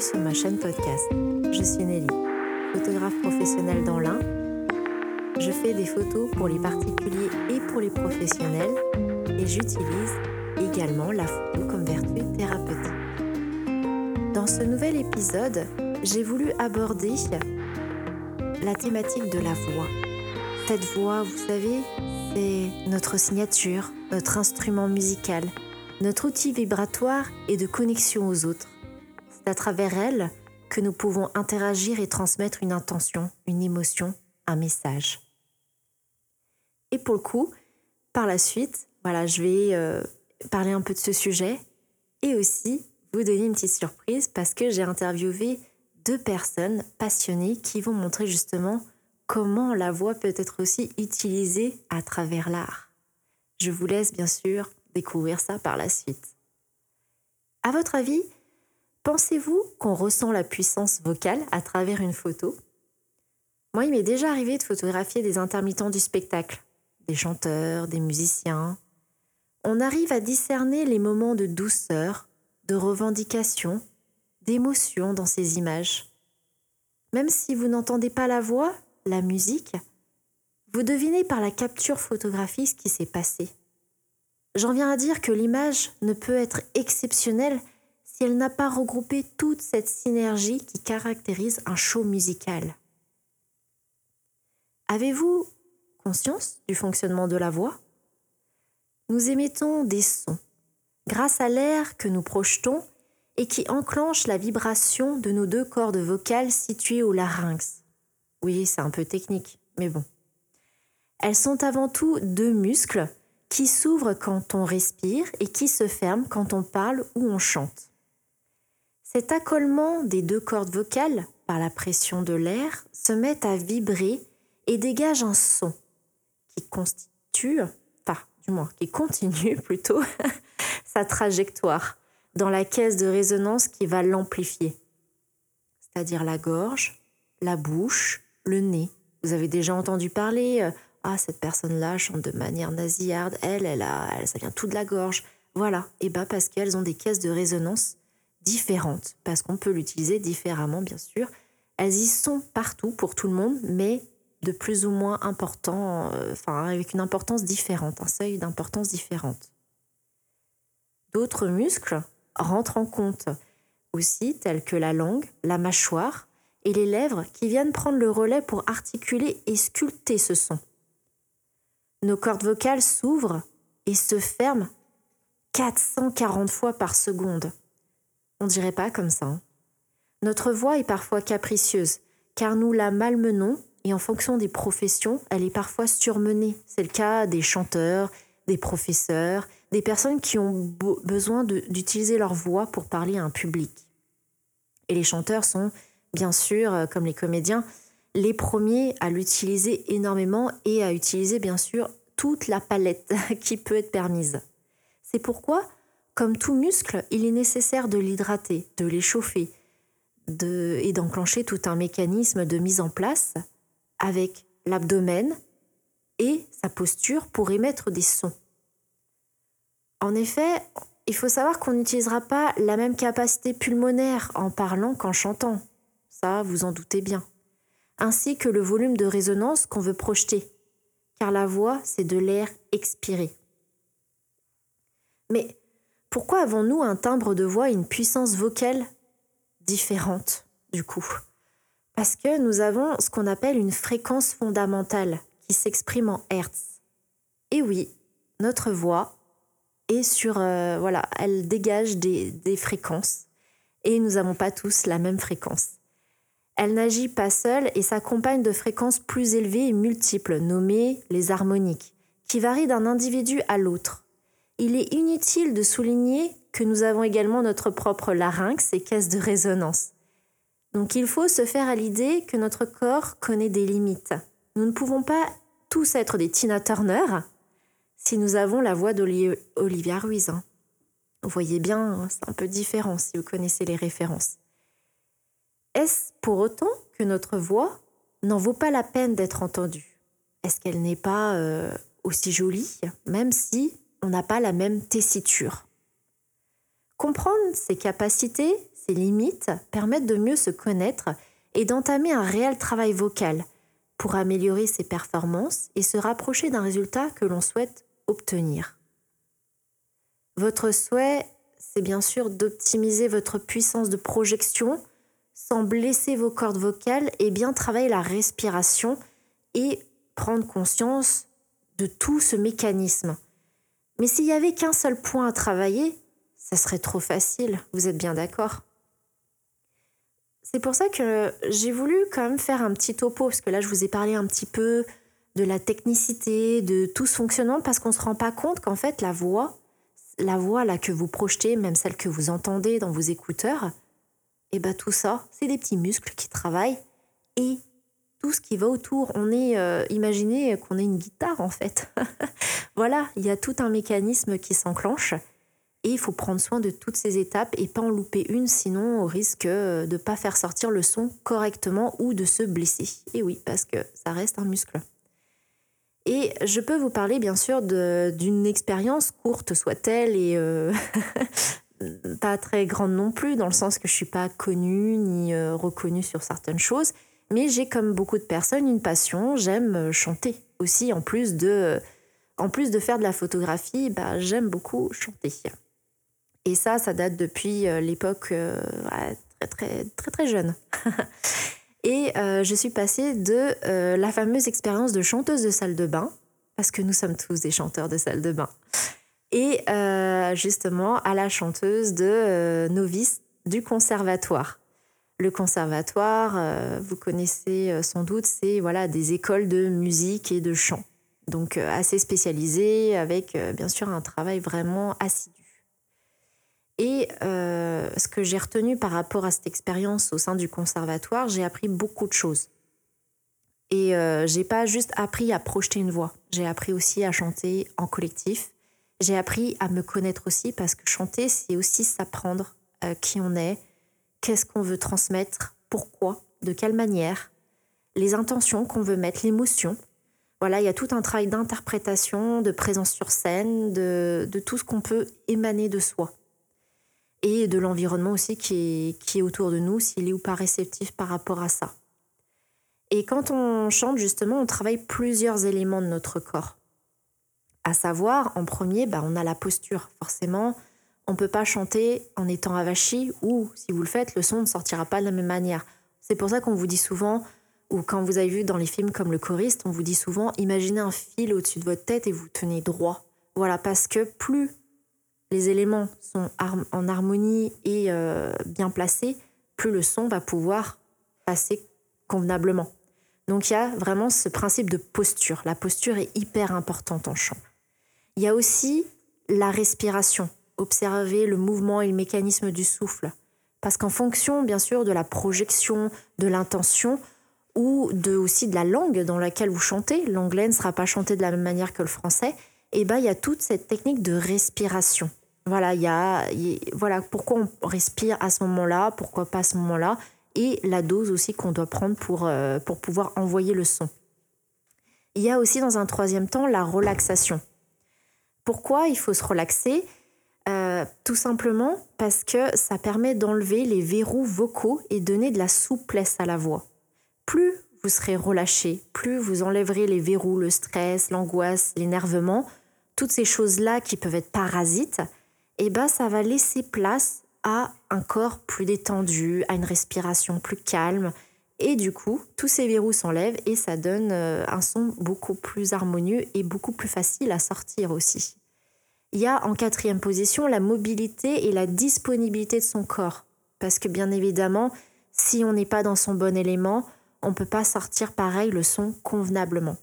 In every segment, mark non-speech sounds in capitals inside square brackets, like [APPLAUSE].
sur ma chaîne podcast. Je suis Nelly, photographe professionnelle dans l'Ain. Je fais des photos pour les particuliers et pour les professionnels et j'utilise également la photo comme vertu thérapeutique. Dans ce nouvel épisode, j'ai voulu aborder la thématique de la voix. Cette voix, vous savez, c'est notre signature, notre instrument musical, notre outil vibratoire et de connexion aux autres. À travers elle que nous pouvons interagir et transmettre une intention, une émotion, un message. Et pour le coup, par la suite, voilà, je vais euh, parler un peu de ce sujet et aussi vous donner une petite surprise parce que j'ai interviewé deux personnes passionnées qui vont montrer justement comment la voix peut être aussi utilisée à travers l'art. Je vous laisse bien sûr découvrir ça par la suite. À votre avis, pensez-vous qu'on ressent la puissance vocale à travers une photo? Moi, il m'est déjà arrivé de photographier des intermittents du spectacle, des chanteurs, des musiciens. On arrive à discerner les moments de douceur, de revendication, d'émotion dans ces images. Même si vous n'entendez pas la voix, la musique, vous devinez par la capture photographique ce qui s'est passé. J'en viens à dire que l'image ne peut être exceptionnelle si elle n'a pas regroupé toute cette synergie qui caractérise un show musical. Avez-vous conscience du fonctionnement de la voix? Nous émettons des sons grâce à l'air que nous projetons et qui enclenche la vibration de nos deux cordes vocales situées au larynx. Oui, c'est un peu technique, mais bon. Elles sont avant tout deux muscles qui s'ouvrent quand on respire et qui se ferment quand on parle ou on chante. Cet accolement des deux cordes vocales par la pression de l'air se met à vibrer et dégage un son qui constitue, enfin du moins qui continue [LAUGHS] plutôt, [LAUGHS] sa trajectoire dans la caisse de résonance qui va l'amplifier, c'est-à-dire la gorge, la bouche, le nez. Vous avez déjà entendu parler, euh, ah cette personne-là chante de manière nasillarde, elle, elle ça vient tout de la gorge. Voilà, et bah parce qu'elles ont des caisses de résonance différentes, parce qu'on peut l'utiliser différemment bien sûr. Elles y sont partout pour tout le monde, mais de plus ou moins important, euh, enfin avec une importance différente, un seuil d'importance différente. D'autres muscles rentrent en compte aussi, tels que la langue, la mâchoire, et les lèvres qui viennent prendre le relais pour articuler et sculpter ce son. Nos cordes vocales s'ouvrent et se ferment 440 fois par seconde. On dirait pas comme ça. Hein. Notre voix est parfois capricieuse, car nous la malmenons et en fonction des professions, elle est parfois surmenée. C'est le cas des chanteurs, des professeurs, des personnes qui ont besoin d'utiliser leur voix pour parler à un public. Et les chanteurs sont bien sûr, euh, comme les comédiens, les premiers à l'utiliser énormément et à utiliser bien sûr toute la palette [LAUGHS] qui peut être permise. C'est pourquoi, comme tout muscle, il est nécessaire de l'hydrater, de l'échauffer et d'enclencher tout un mécanisme de mise en place avec l'abdomen et sa posture pour émettre des sons. En effet, il faut savoir qu'on n'utilisera pas la même capacité pulmonaire en parlant qu'en chantant ça vous en doutez bien, ainsi que le volume de résonance qu'on veut projeter, car la voix, c'est de l'air expiré. Mais pourquoi avons-nous un timbre de voix et une puissance vocale différente, du coup? Parce que nous avons ce qu'on appelle une fréquence fondamentale qui s'exprime en Hertz. Et oui, notre voix est sur... Euh, voilà, elle dégage des, des fréquences. Et nous n'avons pas tous la même fréquence. Elle n'agit pas seule et s'accompagne de fréquences plus élevées et multiples, nommées les harmoniques, qui varient d'un individu à l'autre. Il est inutile de souligner que nous avons également notre propre larynx et caisse de résonance. Donc il faut se faire à l'idée que notre corps connaît des limites. Nous ne pouvons pas tous être des Tina Turner si nous avons la voix d'Olivia Ruiz. Hein. Vous voyez bien, c'est un peu différent si vous connaissez les références. Est-ce pour autant que notre voix n'en vaut pas la peine d'être entendue? Est-ce qu'elle n'est pas euh, aussi jolie, même si on n'a pas la même tessiture Comprendre ses capacités, ses limites, permettent de mieux se connaître et d'entamer un réel travail vocal pour améliorer ses performances et se rapprocher d'un résultat que l'on souhaite obtenir. Votre souhait, c'est bien sûr d'optimiser votre puissance de projection sans blesser vos cordes vocales et bien travailler la respiration et prendre conscience de tout ce mécanisme. Mais s'il n'y avait qu'un seul point à travailler, ça serait trop facile, vous êtes bien d'accord? C'est pour ça que j'ai voulu quand même faire un petit topo, parce que là je vous ai parlé un petit peu de la technicité, de tout ce fonctionnement, parce qu'on ne se rend pas compte qu'en fait la voix, la voix là que vous projetez, même celle que vous entendez dans vos écouteurs, et eh ben tout ça, c'est des petits muscles qui travaillent et tout ce qui va autour. On est, euh, imaginez qu'on est une guitare en fait. [LAUGHS] voilà, il y a tout un mécanisme qui s'enclenche et il faut prendre soin de toutes ces étapes et pas en louper une, sinon au risque de ne pas faire sortir le son correctement ou de se blesser. Et oui, parce que ça reste un muscle. Et je peux vous parler bien sûr d'une expérience courte soit-elle et euh, [LAUGHS] pas très grande non plus, dans le sens que je suis pas connue ni euh, reconnue sur certaines choses, mais j'ai comme beaucoup de personnes une passion, j'aime chanter aussi en plus de en plus de faire de la photographie, bah, j'aime beaucoup chanter. Et ça, ça date depuis euh, l'époque euh, très, très, très, très jeune. [LAUGHS] Et euh, je suis passée de la fameuse expérience de chanteuse de salle de bain, parce que nous sommes tous des chanteurs de salle de bain, et justement à la chanteuse de novice du conservatoire. Le conservatoire, vous connaissez sans doute, c'est voilà des écoles de musique et de chant, donc assez spécialisées, avec bien sûr un travail vraiment assidu. Et euh, ce que j'ai retenu par rapport à cette expérience au sein du conservatoire, j'ai appris beaucoup de choses. Et euh, j'ai pas juste appris à projeter une voix, j'ai appris aussi à chanter en collectif. J'ai appris à me connaître aussi parce que chanter, c'est aussi s'apprendre euh, qui on est, qu'est-ce qu'on veut transmettre, pourquoi, de quelle manière, les intentions qu'on veut mettre, l'émotion. Voilà, il y a tout un travail d'interprétation, de présence sur scène, de, tout ce qu'on peut émaner de soi et de l'environnement aussi qui est, qui est autour de nous, s'il est ou pas réceptif par rapport à ça. Et quand on chante, justement, on travaille plusieurs éléments de notre corps. À savoir, en premier, bah, on a la posture. Forcément, on ne peut pas chanter en étant avachi ou, si vous le faites, le son ne sortira pas de la même manière. C'est pour ça qu'on vous dit souvent, ou quand vous avez vu dans les films comme Le choriste, on vous dit souvent, imaginez un fil au-dessus de votre tête et vous tenez droit. Voilà, parce que plus les éléments sont en harmonie et euh, bien placés, plus le son va pouvoir passer convenablement. Donc il y a vraiment ce principe de posture. La posture est hyper importante en chant. Il y a aussi la respiration. Observer le mouvement et le mécanisme du souffle. Parce qu'en fonction, bien sûr, de la projection, de l'intention, ou de, aussi de la langue dans laquelle vous chantez, l'anglais ne sera pas chanté de la même manière que le français, et eh ben, il y a toute cette technique de respiration. Voilà, il y a, voilà pourquoi on respire à ce moment-là, pourquoi pas à ce moment-là, et la dose aussi qu'on doit prendre pour, euh, pour pouvoir envoyer le son. Il y a aussi dans un troisième temps la relaxation. Pourquoi il faut se relaxer? Tout simplement parce que ça permet d'enlever les verrous vocaux et donner de la souplesse à la voix. Plus vous serez relâché, plus vous enlèverez les verrous, le stress, l'angoisse, l'énervement, toutes ces choses-là qui peuvent être parasites, eh ben, ça va laisser place à un corps plus détendu, à une respiration plus calme. Et du coup, tous ces verrous s'enlèvent et ça donne euh, un son beaucoup plus harmonieux et beaucoup plus facile à sortir aussi. Il y a en quatrième position la mobilité et la disponibilité de son corps. Parce que bien évidemment, si on n'est pas dans son bon élément, on ne peut pas sortir pareil le son convenablement.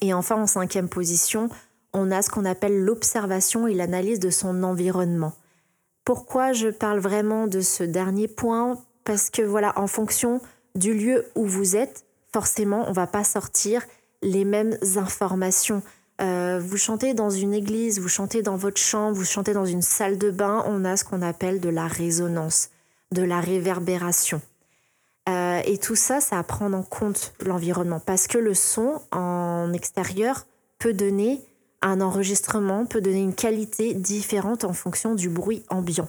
Et enfin, en cinquième position, on a ce qu'on appelle l'observation et l'analyse de son environnement. Pourquoi je parle vraiment de ce dernier point? Parce que voilà, en fonction du lieu où vous êtes, forcément, on va pas sortir les mêmes informations. Euh, vous chantez dans une église, vous chantez dans votre chambre, vous chantez dans une salle de bain, on a ce qu'on appelle de la résonance, de la réverbération. Euh, et tout ça, c'est à prendre en compte l'environnement, parce que le son en extérieur peut donner Un enregistrement peut donner une qualité différente en fonction du bruit ambiant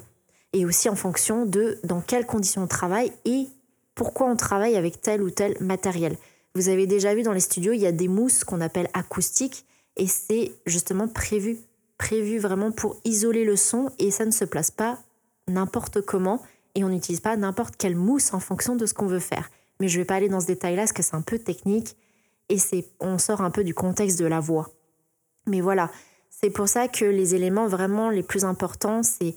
et aussi en fonction de dans quelles conditions on travaille et pourquoi on travaille avec tel ou tel matériel. Vous avez déjà vu dans les studios, il y a des mousses qu'on appelle acoustiques et c'est justement prévu, prévu vraiment pour isoler le son et ça ne se place pas n'importe comment et on n'utilise pas n'importe quelle mousse en fonction de ce qu'on veut faire. Mais je ne vais pas aller dans ce détail-là parce que c'est un peu technique et c'est on sort un peu du contexte de la voix. Mais voilà, c'est pour ça que les éléments vraiment les plus importants, c'est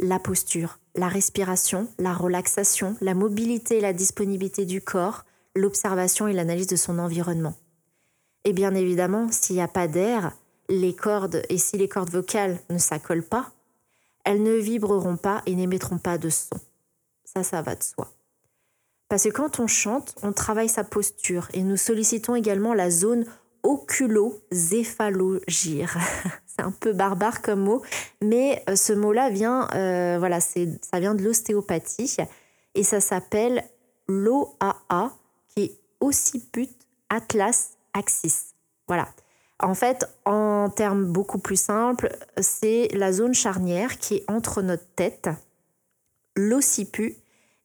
la posture, la respiration, la relaxation, la mobilité et la disponibilité du corps, l'observation et l'analyse de son environnement. Et bien évidemment, s'il n'y a pas d'air, les cordes, et si les cordes vocales ne s'accolent pas, elles ne vibreront pas et n'émettront pas de son. Ça, ça va de soi. Parce que quand on chante, on travaille sa posture et nous sollicitons également la zone oculozéphalogyre. [LAUGHS] c'est un peu barbare comme mot, mais euh, ce mot-là vient, euh, voilà, ça vient de l'ostéopathie et ça s'appelle l'OAA, qui est occiput atlas axis. Voilà. En fait, en termes beaucoup plus simples, c'est la zone charnière qui est entre notre tête, l'occiput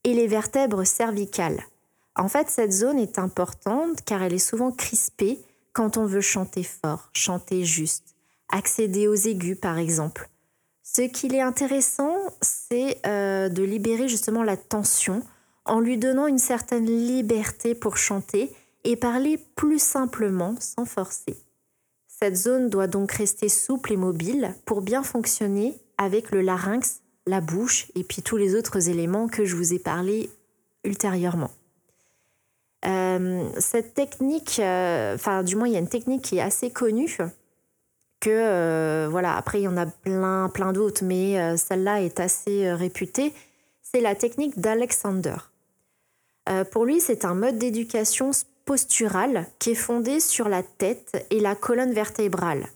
et les vertèbres cervicales. En fait, cette zone est importante car elle est souvent crispée quand on veut chanter fort, chanter juste, accéder aux aigus par exemple. Ce qu'il est intéressant, c'est euh, de libérer justement la tension en lui donnant une certaine liberté pour chanter et parler plus simplement sans forcer. Cette zone doit donc rester souple et mobile pour bien fonctionner avec le larynx la bouche et puis tous les autres éléments que je vous ai parlé ultérieurement. Euh, cette technique, euh, enfin du moins il y a une technique qui est assez connue, que euh, voilà, après il y en a plein, plein d'autres, mais celle-là est assez réputée, c'est la technique d'Alexander. pour lui, c'est un mode d'éducation posturale qui est fondé sur la tête et la colonne vertébrale.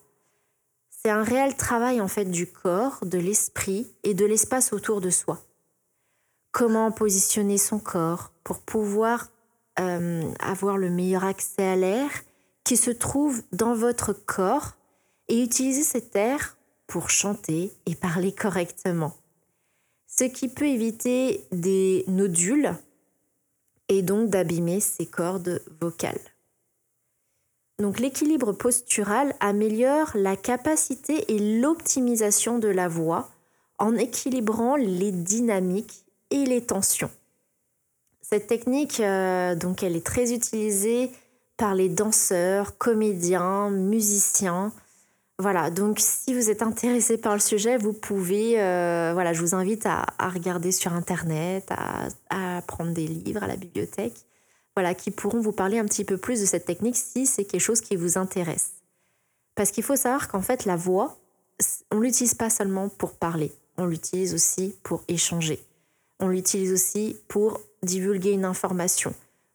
C'est un réel travail en fait du corps, de l'esprit et de l'espace autour de soi. Comment positionner son corps pour pouvoir euh, avoir le meilleur accès à l'air qui se trouve dans votre corps et utiliser cet air pour chanter et parler correctement. Ce qui peut éviter des nodules et donc d'abîmer ses cordes vocales. Donc l'équilibre postural améliore la capacité et l'optimisation de la voix en équilibrant les dynamiques et les tensions. Cette technique, euh, donc, elle est très utilisée par les danseurs, comédiens, musiciens. Voilà, donc si vous êtes intéressé par le sujet, vous pouvez, euh, voilà, je vous invite à, regarder sur Internet, à prendre des livres à la bibliothèque voilà, qui pourront vous parler un petit peu plus de cette technique si c'est quelque chose qui vous intéresse. Parce qu'il faut savoir qu'en fait, la voix, on l'utilise pas seulement pour parler, on l'utilise aussi pour échanger. On l'utilise aussi pour divulguer une information.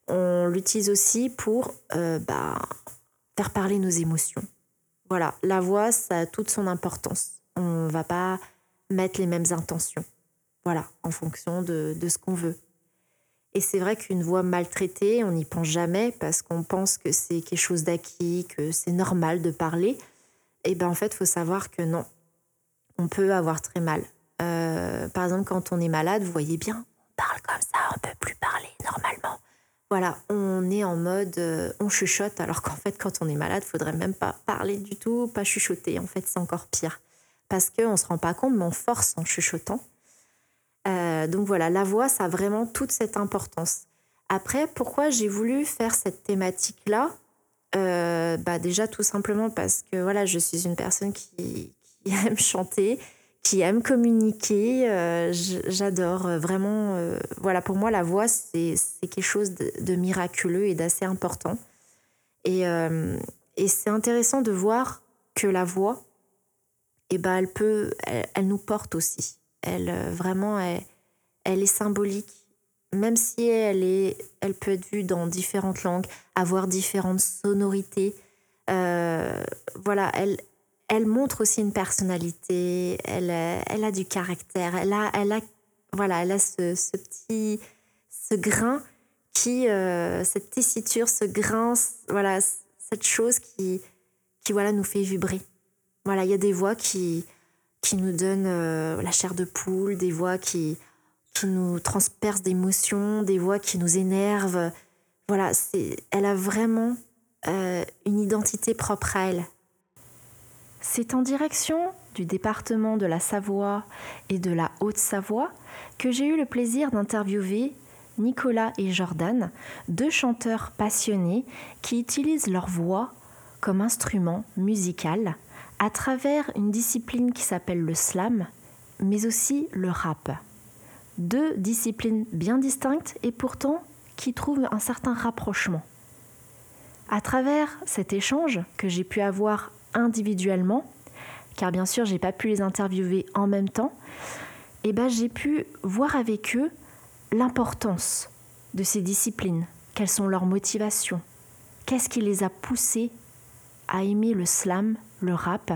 On l'utilise aussi pour euh, bah, faire parler nos émotions. Voilà, la voix, ça a toute son importance. On ne va pas mettre les mêmes intentions. Voilà, en fonction de ce qu'on veut. Et c'est vrai qu'une voix maltraitée, on n'y pense jamais parce qu'on pense que c'est quelque chose d'acquis, que c'est normal de parler. Et bien en fait, il faut savoir que non, on peut avoir très mal. Euh, par exemple, quand on est malade, vous voyez bien, on parle comme ça, on peut plus parler normalement. Voilà, on est en mode, euh, on chuchote, alors qu'en fait, quand on est malade, il faudrait même pas parler du tout, pas chuchoter. En fait, c'est encore pire. Parce qu'on ne se rend pas compte, mais on force en chuchotant. Euh, donc voilà, la voix, ça a vraiment toute cette importance. Après, pourquoi j'ai voulu faire cette thématique-là? Euh, bah Déjà, tout simplement parce que voilà, je suis une personne qui, [LAUGHS] aime chanter, qui aime communiquer. Euh, j'adore vraiment. voilà, pour moi, la voix, c'est quelque chose de, miraculeux et d'assez important. Et, c'est intéressant de voir que la voix, eh ben, elle, peut, elle nous porte aussi elle euh, vraiment, elle, est symbolique. Même si elle, est, elle peut être vue dans différentes langues, avoir différentes sonorités. Euh, voilà, elle, elle montre aussi une personnalité. Elle, elle a du caractère. Elle a, elle a, voilà, elle a ce, petit, ce grain qui, euh, cette tessiture, ce grain, voilà, cette chose qui, qui voilà, nous fait vibrer. Voilà, il y a des voix qui, qui nous donnent euh, la chair de poule, des voix qui, qui nous transpercent d'émotions, des voix qui nous énervent. Voilà, elle a vraiment euh, une identité propre à elle. C'est en direction du département de la Savoie et de la Haute-Savoie que j'ai eu le plaisir d'interviewer Nicolas et Jordan, deux chanteurs passionnés qui utilisent leur voix comme instrument musical à travers une discipline qui s'appelle le slam, mais aussi le rap. Deux disciplines bien distinctes et pourtant qui trouvent un certain rapprochement. À travers cet échange que j'ai pu avoir individuellement, car bien sûr j'ai pas pu les interviewer en même temps, eh ben, j'ai pu voir avec eux l'importance de ces disciplines, quelles sont leurs motivations, qu'est-ce qui les a poussés à aimer le slam, le rap,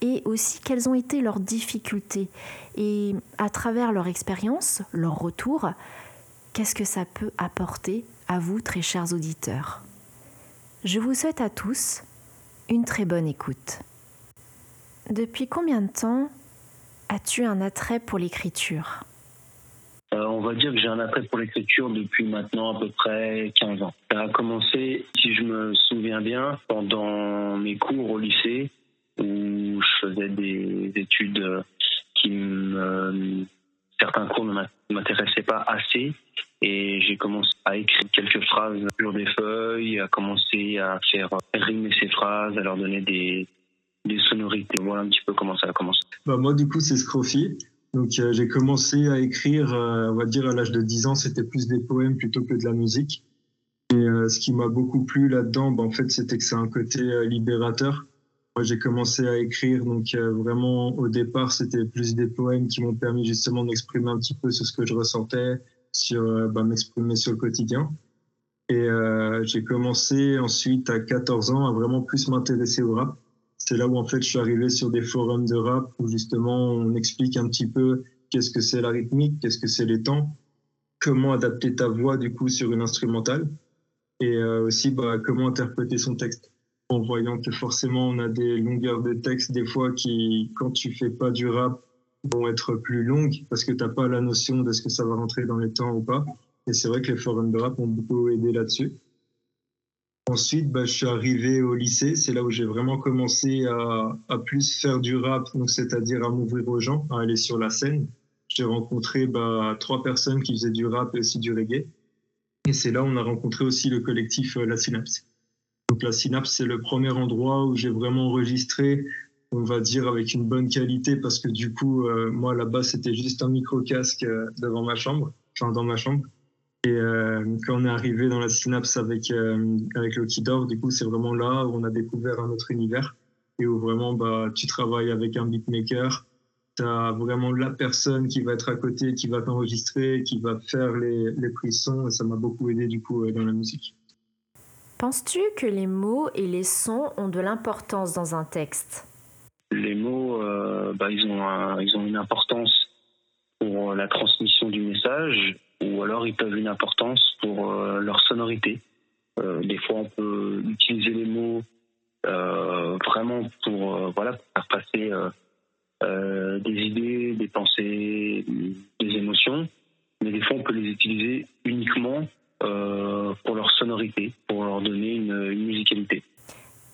et aussi quelles ont été leurs difficultés. Et à travers leur expérience, leur retour, qu'est-ce que ça peut apporter à vous, très chers auditeurs? Je vous souhaite à tous une très bonne écoute. Depuis combien de temps as-tu un attrait pour l'écriture? Euh, on va dire que j'ai un attrait pour l'écriture depuis maintenant à peu près 15 ans. Ça a commencé, si je me souviens bien, pendant mes cours au lycée, où je faisais des études qui. Certains cours ne m'intéressaient pas assez et j'ai commencé à écrire quelques phrases sur des feuilles, à commencer à faire rimer ces phrases, à leur donner des, des sonorités. Voilà un petit peu comment ça a commencé. Bah moi, du coup, c'est Scrofi. Donc, euh, j'ai commencé à écrire, euh, on va dire, à l'âge de 10 ans, c'était plus des poèmes plutôt que de la musique. Et euh, ce qui m'a beaucoup plu là-dedans, bah, en fait, c'était que c'est un côté libérateur. Moi, j'ai commencé à écrire, donc vraiment, au départ, c'était plus des poèmes qui m'ont permis justement d'exprimer un petit peu sur ce que je ressentais, sur bah, m'exprimer sur le quotidien. Et j'ai commencé ensuite à 14 ans à vraiment plus m'intéresser au rap c'est là où en fait je suis arrivé sur des forums de rap où justement on explique un petit peu qu'est-ce que c'est la rythmique, qu'est-ce que c'est les temps, comment adapter ta voix du coup sur une instrumentale et euh, aussi bah, comment interpréter son texte en voyant que forcément on a des longueurs de texte des fois qui quand tu fais pas du rap vont être plus longues parce que tu n'as pas la notion de ce que ça va rentrer dans les temps ou pas et c'est vrai que les forums de rap ont beaucoup aidé là-dessus. Ensuite, bah, je suis arrivé au lycée. C'est là où j'ai vraiment commencé à, à, plus faire du rap, donc c'est-à-dire à, m'ouvrir aux gens, à aller sur la scène. J'ai rencontré bah, trois personnes qui faisaient du rap et aussi du reggae. Et c'est là où on a rencontré aussi le collectif euh, La Synapse. Donc la Synapse, c'est le premier endroit où j'ai vraiment enregistré, on va dire, avec une bonne qualité, parce que du coup, euh, moi là-bas, c'était juste un micro-casque euh, devant ma chambre, enfin dans ma chambre. Et euh, quand on est arrivé dans la synapse avec, euh, avec le Kidor, du coup, c'est vraiment là où on a découvert un autre univers et où vraiment bah, tu travailles avec un beatmaker. Tu as vraiment la personne qui va être à côté, qui va t'enregistrer, qui va faire les, les prises et ça m'a beaucoup aidé du coup euh, dans la musique. Penses-tu que les mots et les sons ont de l'importance dans un texte? Les mots, bah, ils, ont ils ont une importance pour la transmission du message ou alors ils peuvent une importance pour euh, leur sonorité. Euh, des fois, on peut utiliser les mots euh, vraiment pour voilà faire passer des idées, des pensées, des émotions, mais des fois, on peut les utiliser uniquement pour leur sonorité, pour leur donner une musicalité.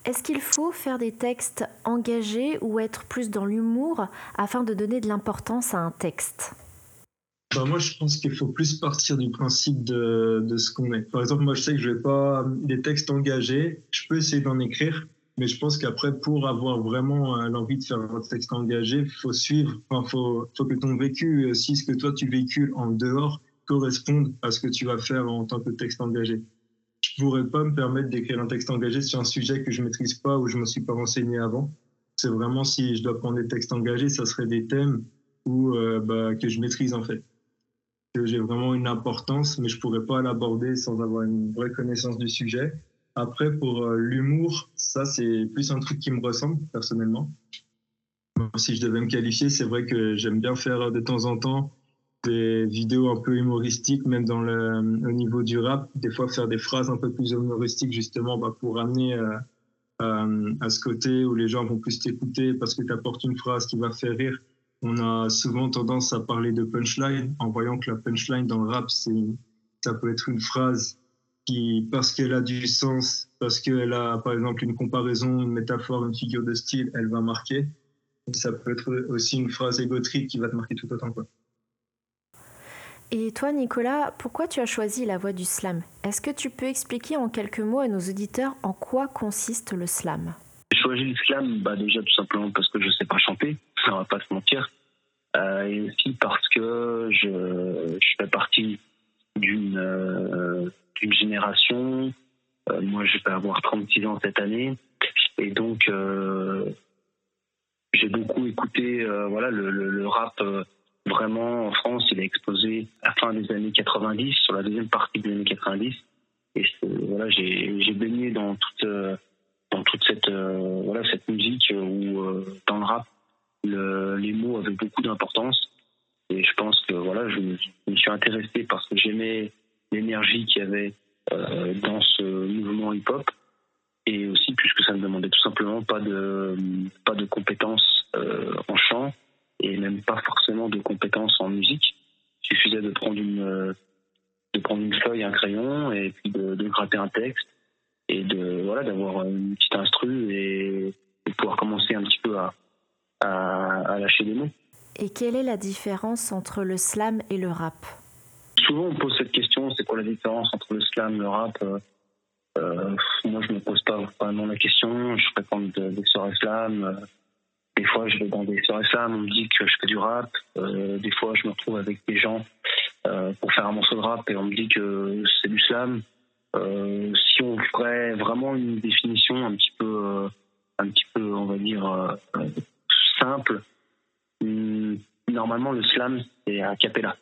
Est-ce qu'il faut faire des textes engagés ou être plus dans l'humour afin de donner de l'importance à un texte? Bah, moi, je pense qu'il faut plus partir du principe de, de ce qu'on est. Par exemple, moi, je sais que je vais pas des textes engagés. Je peux essayer d'en écrire, mais je pense qu'après, pour avoir vraiment euh, l'envie de faire un texte engagé, faut suivre. Enfin, faut, faut que ton vécu, si ce que toi tu véhicules en dehors corresponde à ce que tu vas faire en tant que texte engagé. Je pourrais pas me permettre d'écrire un texte engagé sur un sujet que je maîtrise pas ou je me suis pas renseigné avant. C'est vraiment si je dois prendre des textes engagés, ça serait des thèmes ou euh, bah, que je maîtrise en fait j'ai vraiment une importance, mais je pourrais pas l'aborder sans avoir une vraie connaissance du sujet. Après, pour euh, l'humour, ça, c'est plus un truc qui me ressemble personnellement. Si je devais me qualifier, c'est vrai que j'aime bien faire de temps en temps des vidéos un peu humoristiques, même dans le, au niveau du rap. Des fois, faire des phrases un peu plus humoristiques, justement, bah, pour amener euh, à ce côté où les gens vont plus t'écouter parce que tu apportes une phrase qui va faire rire. On a souvent tendance à parler de punchline en voyant que la punchline dans le rap, c'est, ça peut être une phrase qui, parce qu'elle a du sens, parce qu'elle a par exemple une comparaison, une métaphore, une figure de style, elle va marquer. ça peut être aussi une phrase égotrique qui va te marquer tout autant. Et toi, Nicolas, pourquoi tu as choisi la voie du slam? Est-ce que tu peux expliquer en quelques mots à nos auditeurs en quoi consiste le slam? J'ai choisi le slam bah déjà tout simplement parce que je ne sais pas chanter, ça va pas se mentir, euh, et aussi parce que je, fais partie d'une euh, génération. Euh, moi, je vais avoir 36 ans cette année, et donc j'ai beaucoup écouté voilà le, le, rap vraiment en France, il a explosé à la fin des années 90, sur la deuxième partie des années 90. Et voilà, j'ai baigné dans toute, dans toute cette, euh, voilà, cette musique où, euh, dans le rap, le, les mots avaient beaucoup d'importance. Et je pense que voilà, je, me suis intéressé parce que j'aimais l'énergie qu'il y avait dans ce mouvement hip-hop. Et aussi puisque ça ne demandait tout simplement pas de, pas de compétences en chant, et même pas forcément de compétences en musique. Il suffisait de prendre une, euh, de prendre une feuille, un crayon et puis de, de gratter un texte et de voilà d'avoir une petite instru et de pouvoir commencer un petit peu à, à, à lâcher des mots. Et quelle est la différence entre le slam et le rap? Souvent on pose cette question, c'est quoi la différence entre le slam et le rap? Euh, euh Moi je me pose pas vraiment la question, je réponds des de soirées slam. Euh, des fois, je vais dans des soirées slam, on me dit que je fais du rap. Euh, des fois, je me retrouve avec des gens euh, pour faire un morceau de rap et on me dit que c'est du slam. Euh, si on ferait vraiment une définition un petit peu, un petit peu, on va dire simple, hmm, normalement le slam c'est à capella.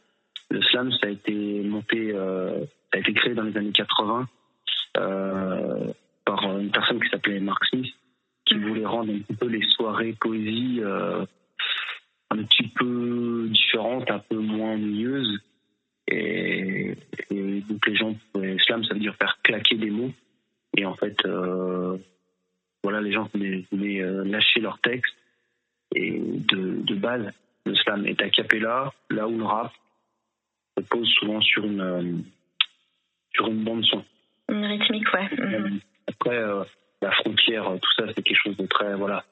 Le slam ça a été monté, ça a été créé dans les années 80 par une personne qui s'appelait Mark Smith qui voulait rendre un petit peu les soirées poésie euh, un petit peu différentes, un peu moins ennuyeuses. Et, donc les gens pouvaient, slam, ça veut dire faire claquer des mots. Et en fait, euh, voilà, les gens voulaient, euh, lâcher leur texte. Et de, de, base, le slam est a cappella, là où le rap se pose souvent sur une, sur une bande son. Une rythmique, ouais. Après, la frontière, tout ça, c'est quelque chose de très, voilà,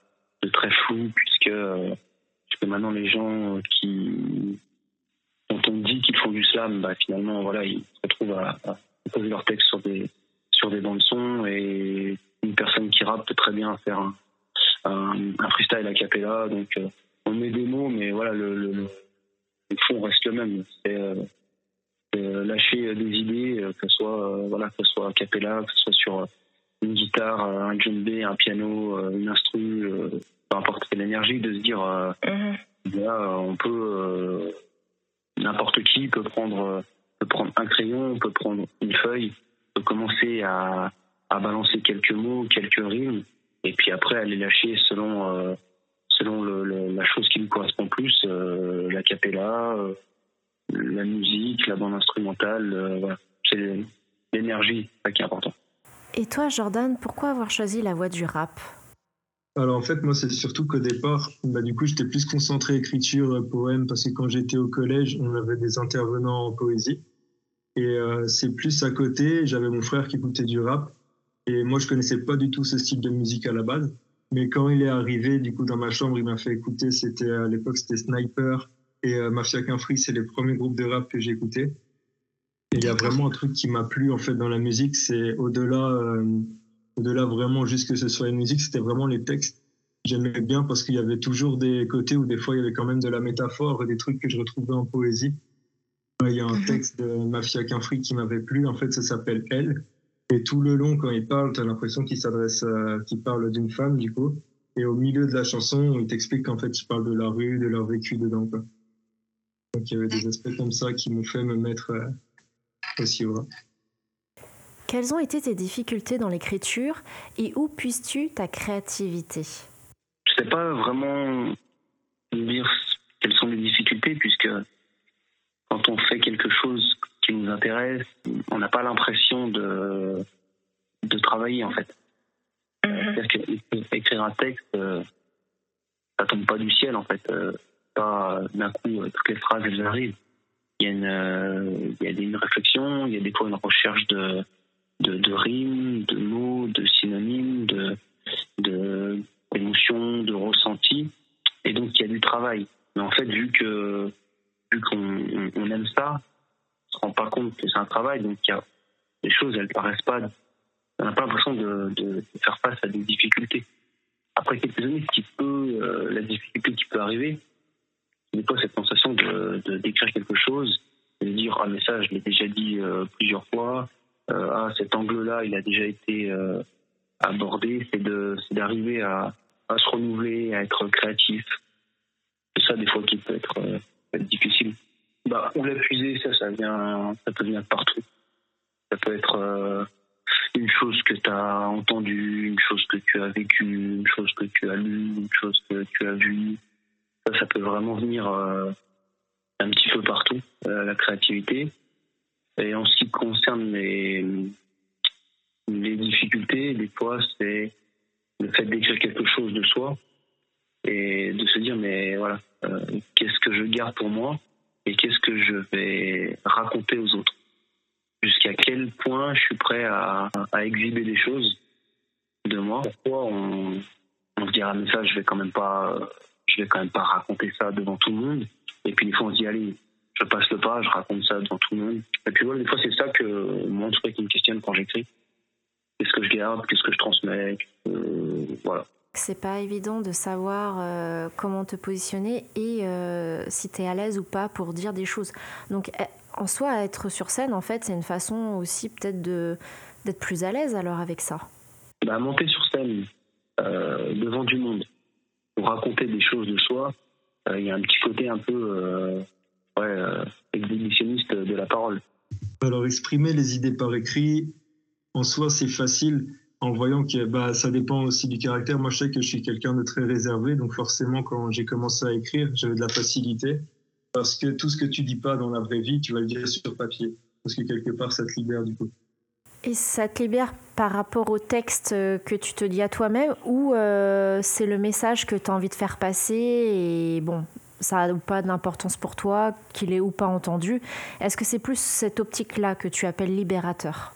de très flou, puisque, euh, puisque maintenant les gens qui, dont on dit qu'ils font du slam, bah, finalement, voilà, ils se retrouvent à, poser leur texte sur des, sur des bandes son, et une personne qui rappe peut très bien faire un, un, freestyle a cappella, donc euh, on met des mots, mais voilà, le, le, fond reste le même. C'est euh, lâcher des idées, que ce soit, voilà, que ce soit a cappella, que ce soit sur une guitare, euh, un djembé, un piano, euh, une instru, euh, peu importe quelle énergie, de se dire mhm. on peut n'importe qui peut prendre peut prendre un crayon, peut prendre une feuille, peut commencer à, à balancer quelques mots, quelques rimes, et puis après aller lâcher selon selon le, la chose qui lui correspond plus, la capella, la musique, la bande instrumentale, c'est l'énergie qui est important. Et toi, Jordan, pourquoi avoir choisi la voie du rap? Alors en fait, moi, c'est surtout qu'au départ, bah, du coup, j'étais plus concentré écriture, euh, poème, parce que quand j'étais au collège, on avait des intervenants en poésie. Et euh, c'est plus à côté, j'avais mon frère qui écoutait du rap. Et moi, je connaissais pas du tout ce style de musique à la base. Mais quand il est arrivé, du coup, dans ma chambre, il m'a fait écouter, c'était à l'époque, c'était Sniper et euh, Mafia Free, c'est les premiers groupes de rap que j'ai écoutés il y a vraiment un truc qui m'a plu en fait dans la musique, c'est au-delà, euh, au-delà vraiment juste que ce soit une musique, c'était vraiment les textes. J'aimais bien parce qu'il y avait toujours des côtés où des fois il y avait quand même de la métaphore et des trucs que je retrouvais en poésie. Il y a un mhm. texte de Mafia Quinfri qui m'avait plu, en fait ça s'appelle Elle. Et tout le long quand il parle, tu as l'impression qu'il s'adresse, qu'il parle d'une femme du coup. Et au milieu de la chanson, il t'explique qu'en fait il parle de la rue, de leur vécu dedans. Quoi. Donc il y avait des aspects comme ça qui m'ont fait me mettre euh, quelles ont été tes difficultés dans l'écriture et où puisses-tu ta créativité? Je ne sais pas vraiment dire quelles sont les difficultés puisque quand on fait quelque chose qui nous intéresse, on n'a pas l'impression de, de travailler en fait. Mhm. C'est-à-dire qu'écrire un texte, ça tombe pas du ciel en fait. pas d'un coup toutes les phrases elles arrivent. Il y a une, il y a une réflexion, il y a des fois une recherche de, de, rimes, de mots, de synonymes, de, de de ressentis. Et donc il y a du travail. Mais en fait, vu vu qu'on on aime ça, on se rend pas compte que c'est un travail. Donc il y a des choses, elles paraissent pas. On n'a pas l'impression de, de, faire face à des difficultés. Après quelques années, qui euh, la difficulté qui peut arriver, c'est pas cette sensation de d'écrire quelque chose, de dire ah mais ça je l'ai déjà dit euh, plusieurs fois, ah cet angle-là il a déjà été abordé, c'est d'arriver à, à se renouveler, à être créatif, c'est ça des fois qui peut être, euh, difficile. Bah, on l'a puisé, ça, ça vient, ça peut venir partout. Ça peut être euh, une chose que tu as entendue, une chose que tu as vécue, une chose que tu as lue, une chose que tu as vue. Ça, peut vraiment venir euh, un petit peu partout, la créativité. Et en concerne les, les difficultés, des fois, c'est le fait d'écrire quelque chose de soi et de se dire mais voilà euh, qu'est-ce que je garde pour moi et qu'est-ce que je vais raconter aux autres? Jusqu'à quel point je suis prêt à, exhiber des choses de moi? Pourquoi on, on se dit ah mais ça je vais je vais quand même pas raconter ça devant tout le monde? Et puis une fois on se dit allez je passe le pas je raconte ça devant tout le monde. Et puis voilà des fois c'est ça que tout cas qui me questionne quand j'écris. Qu'est-ce que je garde? Qu'est-ce que je transmets? Euh, voilà. C'est pas évident de savoir euh, comment te positionner et euh, si tu es à l'aise ou pas pour dire des choses. Donc eh, en soi, être sur scène, en fait, c'est une façon aussi peut-être d'être plus à l'aise alors avec ça. Bah, monter sur scène euh, devant du monde pour raconter des choses de soi, il y a un petit côté un peu ouais, exhibitionniste de la parole. Alors exprimer les idées par écrit, en soi, c'est facile en voyant que bah, ça dépend aussi du caractère. Moi, je sais que je suis quelqu'un de très réservé, donc forcément, quand j'ai commencé à écrire, j'avais de la facilité. Parce que tout ce que tu dis pas dans la vraie vie, tu vas le dire sur papier. Parce que quelque part, ça te libère du coup. Et ça te libère par rapport au texte euh, que tu te dis à toi-même ou euh, c'est le message que tu as envie de faire passer et bon, ça n'a pas d'importance pour toi, qu'il est ou pas entendu. Est-ce que c'est plus cette optique-là que tu appelles libérateur?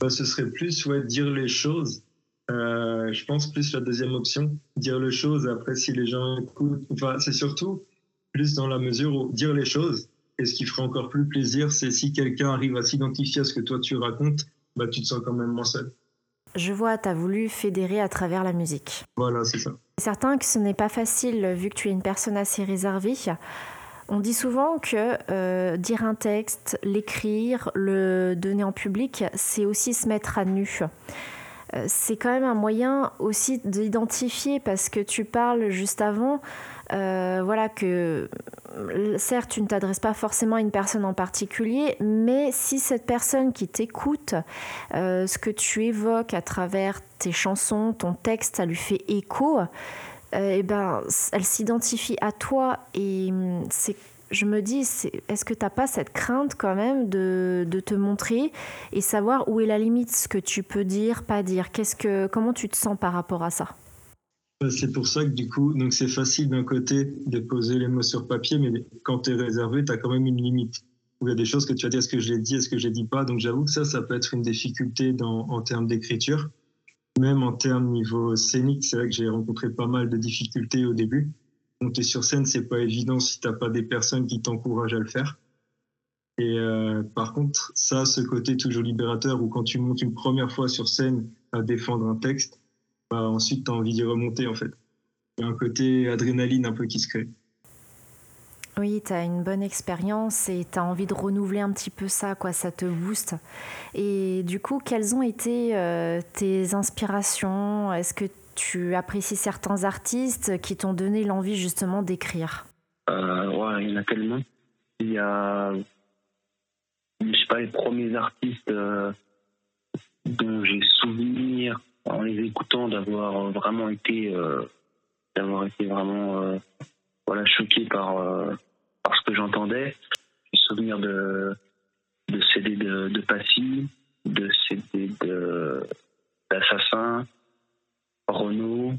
Bah, ce serait plus ouais, dire les choses. Euh, je pense plus la deuxième option, dire les choses. Après, si les gens écoutent, enfin, c'est surtout plus dans la mesure où dire les choses. Et ce qui ferait encore plus plaisir, c'est si quelqu'un arrive à s'identifier à ce que toi tu racontes, bah, tu te sens quand même moins seul. Je vois, tu as voulu fédérer à travers la musique. Voilà, c'est ça. Certain que ce n'est pas facile vu que tu es une personne assez réservée. On dit souvent que euh, dire un texte, l'écrire, le donner en public, c'est aussi se mettre à nu. Euh, c'est quand même un moyen aussi d'identifier parce que tu parles juste avant, euh, voilà que certes tu ne t'adresses pas forcément à une personne en particulier, mais si cette personne qui t'écoute, ce que tu évoques à travers tes chansons, ton texte, ça lui fait écho, euh, eh ben, elle s'identifie à toi et hum, c'est je me dis, est-ce que tu n'as pas cette crainte quand même de, de, te montrer et savoir où est la limite, ce que tu peux dire, pas dire? Qu'est-ce que, Comment tu te sens par rapport à ça? C'est pour ça que du coup, donc c'est facile d'un côté de poser les mots sur papier, mais quand tu es réservé, tu as quand même une limite. il y a des choses que tu vas dire, est-ce que je l'ai dit, est-ce que je l'ai dit pas? Donc j'avoue que ça, ça peut être une difficulté dans, en termes d'écriture. Même en termes niveau scénique, c'est vrai que j'ai rencontré pas mal de difficultés au début. Monter sur scène, c'est pas évident si t'as pas des personnes qui t'encouragent à le faire. Et euh, par contre, ça, ce côté toujours libérateur, où quand tu montes une première fois sur scène à défendre un texte, bah, ensuite tu as envie d'y remonter en fait. Il y a un côté adrénaline un peu qui se crée. Oui, tu as une bonne expérience et tu as envie de renouveler un petit peu ça, quoi, ça te booste. Et du coup, quelles ont été euh, tes inspirations? Est-ce que tu apprécies certains artistes qui t'ont donné l'envie justement d'écrire? Euh, Ouais, il y en a tellement. Il y a, je sais pas, les premiers artistes euh, dont j'ai souvenir en les écoutant d'avoir vraiment été, d'avoir été vraiment voilà, choqué par parce que j'entendais. J'ai souvenir de, de CD de, de Passy, de CD d'Assassin, Renault.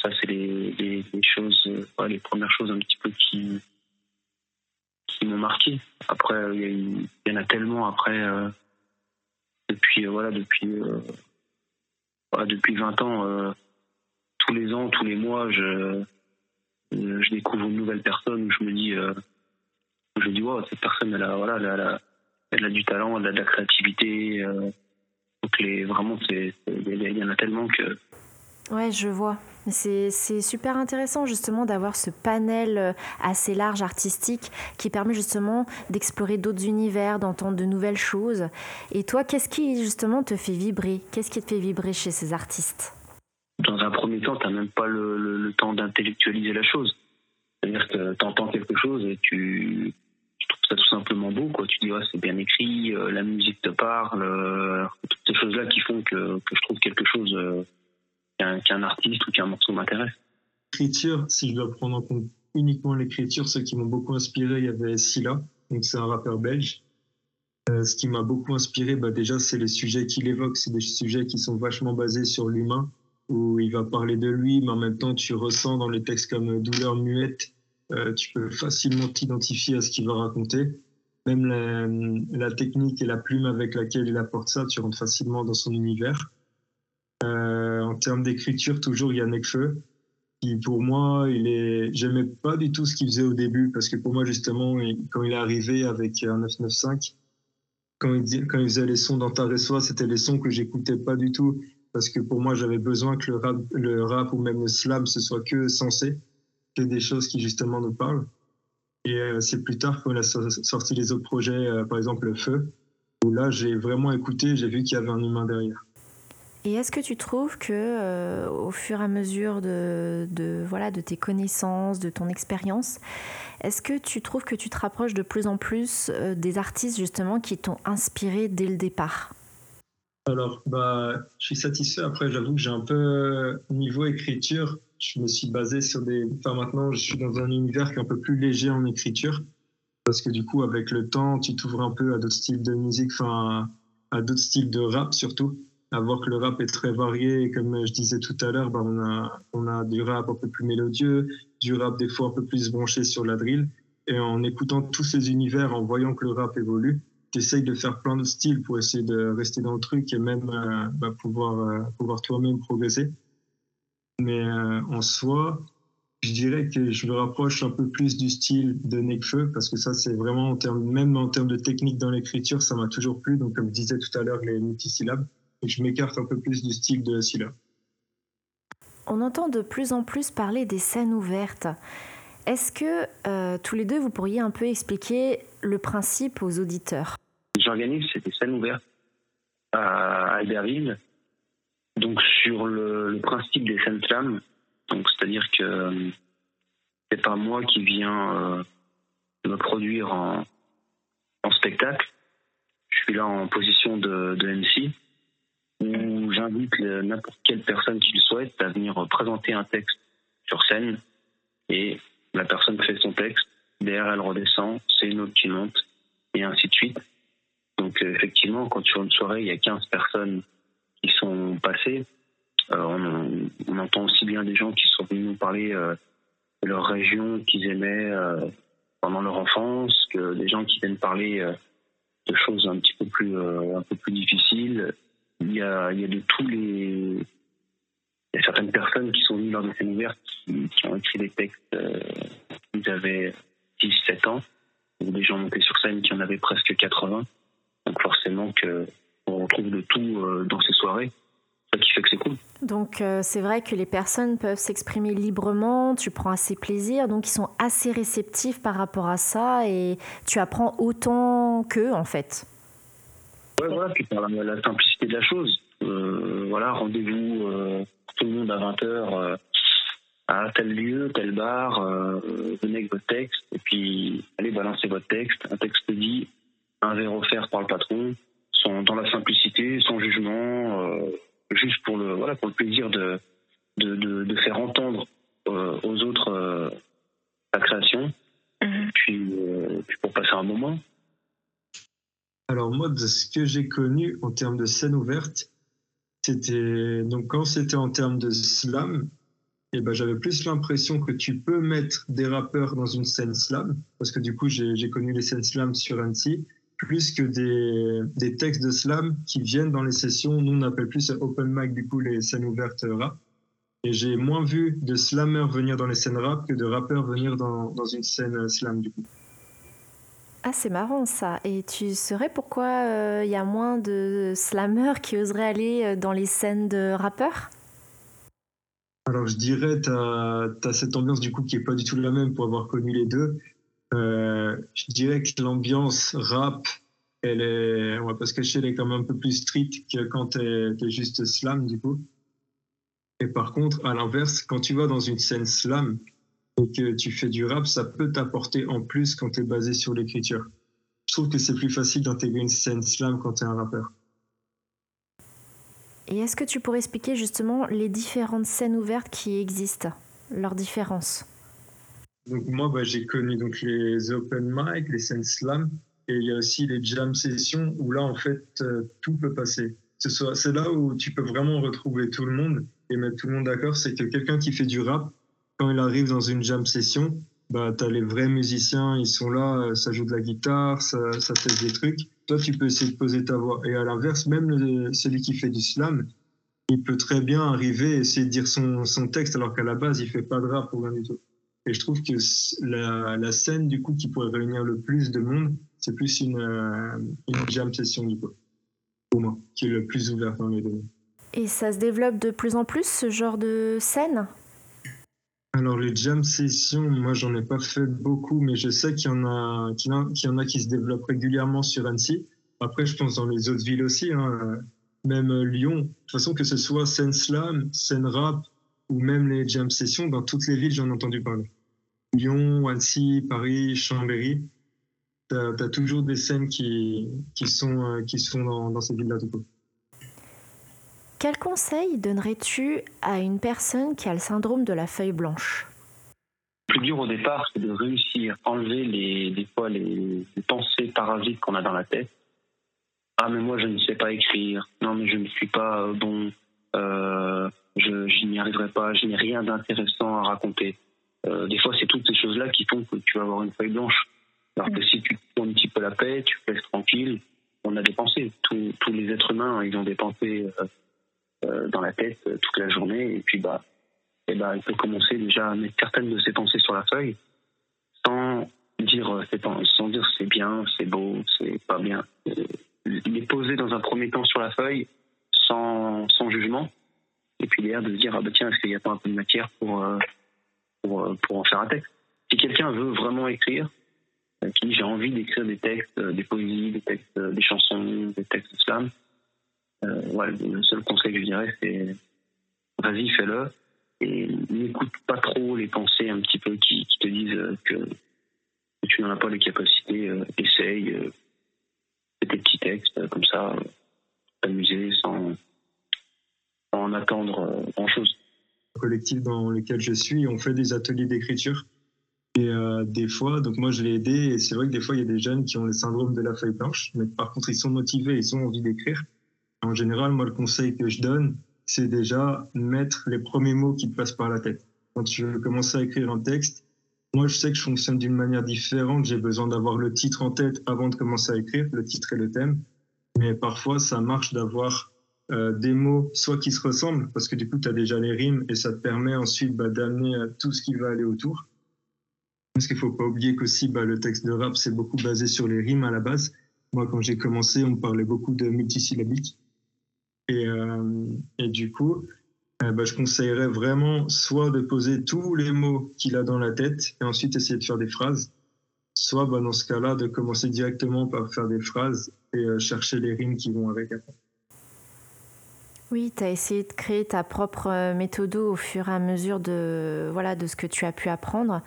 Ça, c'est les, choses, les premières choses un petit peu qui, qui m'ont marqué. Après, il y, en a tellement après, depuis, voilà, depuis, depuis 20 ans, tous les ans, tous les mois, je, je découvre une nouvelle personne où je me dis, je me dis, cette personne, elle a, voilà, elle a, du talent, elle a de la créativité. Euh, donc les, vraiment, il y en a tellement que. Ouais, je vois. C'est super intéressant justement d'avoir ce panel euh, assez large artistique qui permet justement d'explorer d'autres univers, d'entendre de nouvelles choses. Et toi, qu'est-ce qui justement te fait vibrer? Qu'est-ce qui te fait vibrer chez ces artistes? Dans un premier temps, tu n'as même pas le, temps d'intellectualiser la chose. C'est-à-dire que tu entends quelque chose et tu, trouve ça tout simplement beau. Quoi. Tu dis, ouais, c'est bien écrit, euh, la musique te parle, euh, toutes ces choses-là qui font que, je trouve quelque chose euh, qu'un artiste ou qu'un morceau m'intéresse. L'écriture, si je dois prendre en compte uniquement l'écriture, ceux qui m'ont beaucoup inspiré, il y avait Silla, donc c'est un rappeur belge. ce qui m'a beaucoup inspiré, bah déjà, c'est les sujets qu'il évoque. C'est des sujets qui sont vachement basés sur l'humain, où il va parler de lui, mais en même temps, tu ressens dans les textes comme Douleur muette euh, tu peux facilement t'identifier à ce qu'il va raconter. Même la, technique et la plume avec laquelle il apporte ça, tu rentres facilement dans son univers. Euh, en termes d'écriture, toujours il y a Nekfeu, qui pour moi, il est, j'aimais pas du tout ce qu'il faisait au début, parce que pour moi justement, quand il est arrivé avec un 995, quand il, faisait les sons dans Taressois, c'était les sons que j'écoutais pas du tout, parce que pour moi, j'avais besoin que le rap, le rap ou même le slam, ce soit que censé des choses qui justement nous parlent. Et euh, c'est plus tard qu'on a sorti les autres projets, euh, par exemple Le Feu, où là j'ai vraiment écouté, j'ai vu qu'il y avait un humain derrière. Et est-ce que tu trouves que, euh, au fur et à mesure de, voilà, de tes connaissances, de ton expérience, est-ce que tu trouves que tu te rapproches de plus en plus des artistes justement qui t'ont inspiré dès le départ? Alors, bah, je suis satisfait. Après, j'avoue que j'ai un peu niveau écriture je me suis basé sur des. Enfin, maintenant, je suis dans un univers qui est un peu plus léger en écriture. Parce que du coup, avec le temps, tu t'ouvres un peu à d'autres styles de musique, enfin, à d'autres styles de rap surtout. À voir que le rap est très varié. Et comme je disais tout à l'heure, bah, on, a, on a du rap un peu plus mélodieux, du rap des fois un peu plus branché sur la drill. Et en écoutant tous ces univers, en voyant que le rap évolue, tu essayes de faire plein de styles pour essayer de rester dans le truc et même euh, bah, pouvoir, euh, pouvoir toi-même progresser. Mais euh, en soi, je dirais que je me rapproche un peu plus du style de Nekfeu parce que ça, c'est vraiment en termes, même en termes de technique dans l'écriture, ça m'a toujours plu. Donc, comme je disais tout à l'heure, les multisyllabes, et je m'écarte un peu plus du style de Scylla. On entend de plus en plus parler des scènes ouvertes. Est-ce que euh, tous les deux, vous pourriez un peu expliquer le principe aux auditeurs? J'organise des scènes ouvertes à Albertville donc sur le, principe des scènes donc c'est-à-dire que euh, c'est pas moi qui viens euh, me produire en, spectacle. Je suis là en position de, de MC où j'invite n'importe quelle personne qui le souhaite à venir présenter un texte sur scène et la personne fait son texte, derrière elle redescend, c'est une autre qui monte et ainsi de suite. Donc euh, effectivement, quand sur une soirée, il y a 15 personnes qui sont passés. Euh, on, entend aussi bien des gens qui sont venus nous parler euh, de leur région qu'ils aimaient pendant leur enfance, que des gens qui viennent parler de choses un petit peu plus un peu plus difficiles. Il y a, de tous les il y a certaines personnes qui sont venues lors de scènes ouvertes qui, ont écrit des textes euh, ils avaient 10 7 ans ou des gens montés sur scène qui en avaient presque 80 donc forcément que on retrouve de tout euh, dans ces soirées. Ça qui fait que c'est cool. Donc euh, c'est vrai que les personnes peuvent s'exprimer librement, tu prends assez plaisir, donc ils sont assez réceptifs par rapport à ça et tu apprends autant qu'eux en fait. Ouais, voilà, puis par la, simplicité de la chose. Euh, voilà, rendez-vous tout le monde à 20h à tel lieu, tel bar, venez avec votre texte et puis allez balancer votre texte. Un texte dit, un verre offert par le patron, dans la simplicité, sans jugement, euh, juste pour le, voilà, pour le plaisir de, de, de, faire entendre euh, aux autres euh, la création, mhm. puis, puis pour passer un moment. Alors moi, de ce que j'ai connu en termes de scène ouverte, c'était donc quand c'était en termes de slam, eh ben j'avais plus l'impression que tu peux mettre des rappeurs dans une scène slam, parce que du coup j'ai connu les scènes slam sur Annecy, plus que des, des, textes de slam qui viennent dans les sessions. Nous on appelle plus open mic du coup les scènes ouvertes rap. Et j'ai moins vu de slammers venir dans les scènes rap que de rappeurs venir dans, dans une scène slam du coup. Ah, c'est marrant ça. Et tu saurais pourquoi il euh, y a moins de slammers qui oseraient aller euh, dans les scènes de rappeurs? Alors, je dirais, tu as, cette ambiance du coup qui est pas du tout la même pour avoir connu les deux. Euh, je dirais que l'ambiance rap, elle est, on va pas se cacher, elle est quand même un peu plus street que quand tu es, juste slam du coup. Et par contre, à l'inverse, quand tu vas dans une scène slam, et que tu fais du rap, ça peut t'apporter en plus quand tu es basé sur l'écriture. Je trouve que c'est plus facile d'intégrer une scène slam quand tu es un rappeur. Et est-ce que tu pourrais expliquer justement les différentes scènes ouvertes qui existent, leurs différences? Donc moi, bah, j'ai connu donc les open mic, les scènes slam, et il y a aussi les jam sessions où là, en fait, euh, tout peut passer. C'est là où tu peux vraiment retrouver tout le monde et mettre tout le monde d'accord. C'est que quelqu'un qui fait du rap, quand il arrive dans une jam session, bah, tu as les vrais musiciens, ils sont là, euh, ça joue de la guitare, ça, ça teste des trucs. Toi, tu peux essayer de poser ta voix. Et à l'inverse, même celui qui fait du slam, il peut très bien arriver et essayer de dire son, son texte alors qu'à la base, il fait pas de rap ou rien du tout. Et je trouve que la, la, scène, du coup, qui pourrait réunir le plus de monde, c'est plus une, euh, une jam session, du coup, pour moi, qui est le plus ouvert dans les domaines. Et ça se développe de plus en plus, ce genre de scène? Alors les jam sessions, moi j'en ai pas fait beaucoup, mais je sais qu'il y en a, qu'il y en a qui se développent régulièrement sur Annecy. Après, je pense dans les autres villes aussi, hein, même Lyon. De toute façon, que ce soit scène slam, scène rap ou même les jam sessions, dans toutes les villes j'en ai entendu parler. Lyon, Annecy, Paris, Chambéry, tu as, toujours des scènes qui, qui sont, euh, qui sont dans, dans ces villes-là. Quel conseil donnerais-tu à une personne qui a le syndrome de la feuille blanche? Le plus dur au départ, c'est de réussir à enlever les, des fois les, pensées parasites qu'on a dans la tête. Ah, mais moi, je ne sais pas écrire. Non, mais je ne suis pas bon. Euh, je, n'y arriverai pas. Je n'ai rien d'intéressant à raconter. Euh, des fois, c'est toutes ces choses-là qui font que tu vas avoir une feuille blanche. Alors que si tu prends un petit peu la paix, tu te laisses tranquille, on a des pensées. Tous, tous les êtres humains, ils ont des pensées. Euh, euh, dans la tête euh, toute la journée. Et puis, bah, et bah, il peut commencer déjà à mettre certaines de ses pensées sur la feuille sans dire euh, sans dire c'est bien, c'est beau, c'est pas bien. Les poser dans un premier temps sur la feuille sans, sans jugement. Et puis derrière de se dire ah bah tiens est-ce qu'il n'y a pas un peu de matière pour, pour, pour en faire un texte? Si quelqu'un veut vraiment écrire, qui j'ai envie d'écrire des textes, des poésies, des textes, des chansons, des textes de slam, euh, le seul conseil que je dirais, c'est vas-y, fais-le. Et n'écoute pas trop les pensées un petit peu qui, te disent que, tu n'en as pas les capacités. Euh, essaye, euh, fais tes petits textes comme ça, t'amuser sans, sans en attendre grand-chose. Le collectif dans lequel je suis, on fait des ateliers d'écriture. Et des fois, donc moi je l'ai aidé, et c'est vrai que des fois il y a des jeunes qui ont le syndrome de la feuille blanche, mais par contre ils sont motivés, ils ont envie d'écrire. En général, moi, le conseil que je donne, c'est déjà mettre les premiers mots qui te passent par la tête. Quand tu veux commencer à écrire un texte, moi, je sais que je fonctionne d'une manière différente. J'ai besoin d'avoir le titre en tête avant de commencer à écrire, le titre et le thème. Mais parfois, ça marche d'avoir euh, des mots, soit qui se ressemblent, parce que du coup, tu as déjà les rimes et ça te permet ensuite bah, d'amener tout ce qui va aller autour. Parce qu'il faut pas oublier qu'aussi, bah, le texte de rap, c'est beaucoup basé sur les rimes à la base. Moi, quand j'ai commencé, on parlait beaucoup de multisyllabique. Et, euh, et du coup, euh, bah, je conseillerais vraiment soit de poser tous les mots qu'il a dans la tête et ensuite essayer de faire des phrases, soit bah, dans ce cas-là de commencer directement par faire des phrases et euh, chercher les rimes qui vont avec après. Oui, tu as essayé de créer ta propre méthode au fur et à mesure de, voilà, de ce que tu as pu apprendre.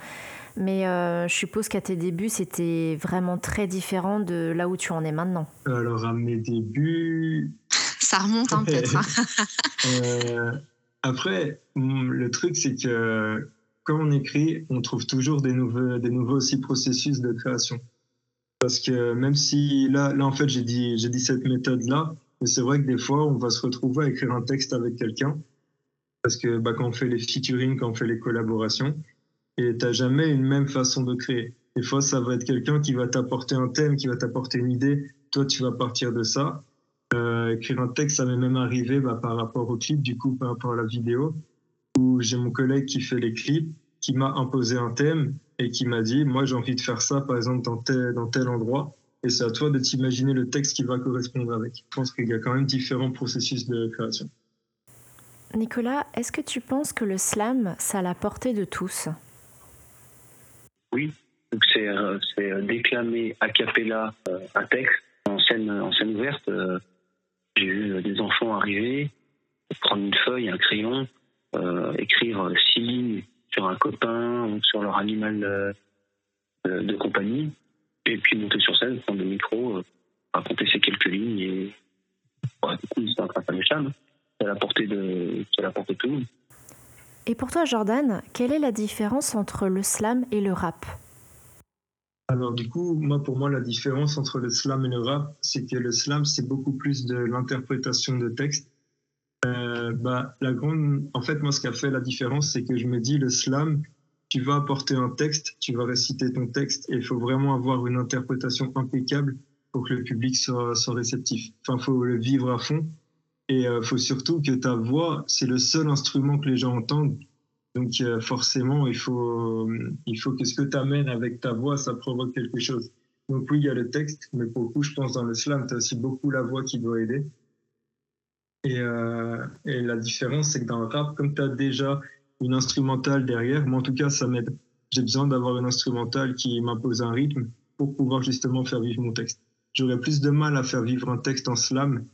Mais je suppose qu'à tes débuts, c'était vraiment très différent de là où tu en es maintenant. Alors, à mes débuts, ça remonte hein, peut-être. Hein. Euh, après, mm, le truc, c'est que quand on écrit, on trouve toujours des nouveaux, des nouveaux aussi processus de création. Parce que même si là, là en fait, j'ai dit, j'ai dit cette méthode-là, Mais c'est vrai que des fois, on va se retrouver à écrire un texte avec quelqu'un. Parce que bah, quand on fait les featuring, quand on fait les collaborations, et tu n'as jamais une même façon de créer. Des fois, ça va être quelqu'un qui va t'apporter un thème, qui va t'apporter une idée. Toi, tu vas partir de ça. Euh, écrire un texte, ça m'est même arrivé bah, par rapport au clip, du coup, par rapport à la vidéo, où j'ai mon collègue qui fait les clips, qui m'a imposé un thème et qui m'a dit, moi, j'ai envie de faire ça, par exemple, dans tel, dans tel endroit. Et c'est à toi de t'imaginer le texte qui va correspondre avec. Je pense qu'il y a quand même différents processus de création. Nicolas, est-ce que tu penses que le slam, ça a la portée de tous? Oui, c'est euh, euh, déclamer a cappella euh, un texte en scène, en scène ouverte. J'ai vu des enfants arriver, prendre une feuille, un crayon, écrire six lignes sur un copain ou sur leur animal de compagnie, et puis monter sur scène, prendre le micro, raconter ces quelques lignes et du coup, c'est de C'est à à la portée de tout le monde. Et pour toi, Jordan, quelle est la différence entre le slam et le rap? Alors du coup, moi pour moi la différence entre le slam et le rap, c'est que le slam c'est beaucoup plus de l'interprétation de texte. Euh, bah la grande, en fait moi ce qui a fait la différence, c'est que je me dis le slam, tu vas apporter un texte, tu vas réciter ton texte et il faut vraiment avoir une interprétation impeccable pour que le public soit, réceptif. Enfin, faut le vivre à fond et euh, faut surtout que ta voix, c'est le seul instrument que les gens entendent. Donc euh, forcément, il faut, il faut que ce que tu amènes avec ta voix, ça provoque quelque chose. Donc oui, il y a le texte, mais pour le coup, je pense dans le slam, tu as aussi beaucoup la voix qui doit aider. Et, euh, et la différence, c'est que dans le rap, comme tu as déjà une instrumentale derrière, moi en tout cas, ça m'aide. J'ai besoin d'avoir une instrumentale qui m'impose un rythme pour pouvoir justement faire vivre mon texte. J'aurais plus de mal à faire vivre un texte en slam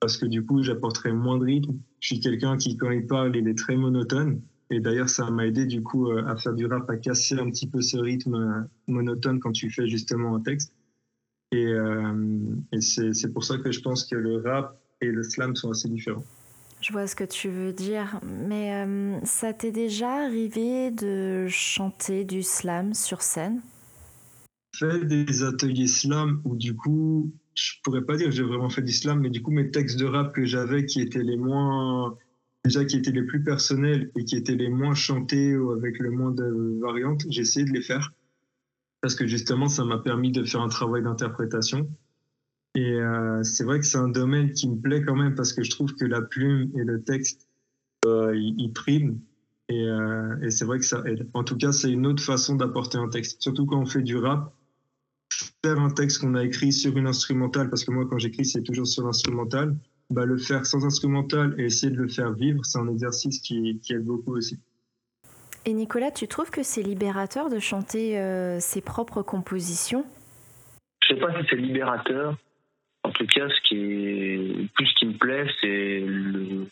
parce que du coup, j'apporterais moins de rythme. Je suis quelqu'un qui, quand il parle, il est très monotone. Et d'ailleurs, ça m'a aidé du coup euh, à faire du rap, à casser un petit peu ce rythme euh, monotone quand tu fais justement un texte. Et, euh, et c'est pour ça que je pense que le rap et le slam sont assez différents. Je vois ce que tu veux dire, mais ça t'est déjà arrivé de chanter du slam sur scène? Fait des ateliers slam où du coup, je pourrais pas dire que j'ai vraiment fait du slam, mais du coup mes textes de rap que j'avais qui étaient les moins déjà qui étaient les plus personnels et qui étaient les moins chantés ou avec le moins de variantes, j'ai essayé de les faire parce que justement ça m'a permis de faire un travail d'interprétation. Et euh, c'est vrai que c'est un domaine qui me plaît quand même parce que je trouve que la plume et le texte, euh, ils, priment. Et, euh, et c'est vrai que ça aide. En tout cas, c'est une autre façon d'apporter un texte. Surtout quand on fait du rap, faire un texte qu'on a écrit sur une instrumentale, parce que moi quand j'écris c'est toujours sur l'instrumental, bah, le faire sans instrumental et essayer de le faire vivre, c'est un exercice qui, qui, aide beaucoup aussi. Et Nicolas, tu trouves que c'est libérateur de chanter euh, ses propres compositions? Je sais pas si c'est libérateur. En tout cas, ce qui est plus ce qui me plaît, c'est le,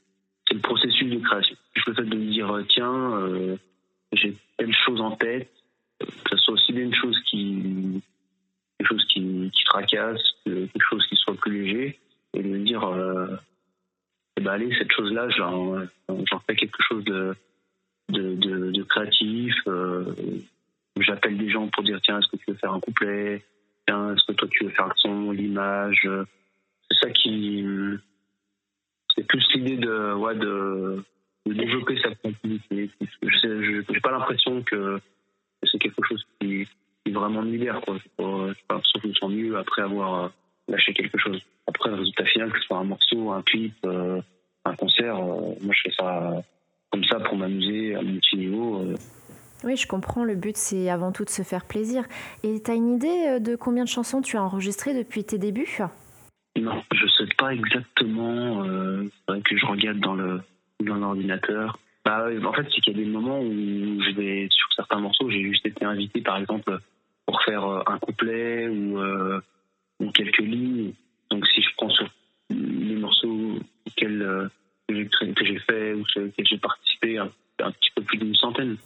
le processus de création. Le fait de me dire tiens, euh, j'ai telle chose en tête, que ce soit aussi bien une chose qui quelque chose qui, qui tracasse, quelque chose qui soit plus léger et de me dire euh, eh ben allez cette chose là j'en fais quelque chose de de, de, créatif euh, j'appelle des gens pour dire tiens est-ce que tu veux faire un couplet? Tiens est-ce que toi tu veux faire le son l'image? C'est ça qui c'est plus l'idée de ouais de, de développer sa créativité je n'ai pas l'impression que c'est quelque chose qui, qui vraiment me libère quoi pas l'impression que je me sens mieux après avoir lâcher quelque chose. Après, le résultat final, que ce soit un morceau, un clip, euh, un concert, euh, moi je fais ça comme ça pour m'amuser à mon petit niveau. Euh. Oui, je comprends. Le but, c'est avant tout de se faire plaisir. Et tu as une idée de combien de chansons tu as enregistrées depuis tes débuts? Non, je ne sais pas exactement. Euh, que je regarde dans le dans l'ordinateur. Bah, en fait, c'est qu'il y a des moments où je vais sur certains morceaux, j'ai juste été invité, par exemple, pour faire un couplet ou quelques lignes. Donc si je prends sur les morceaux auxquels, euh, que j'ai fait ou sur lesquels j'ai participé, un, petit peu plus d'une centaine.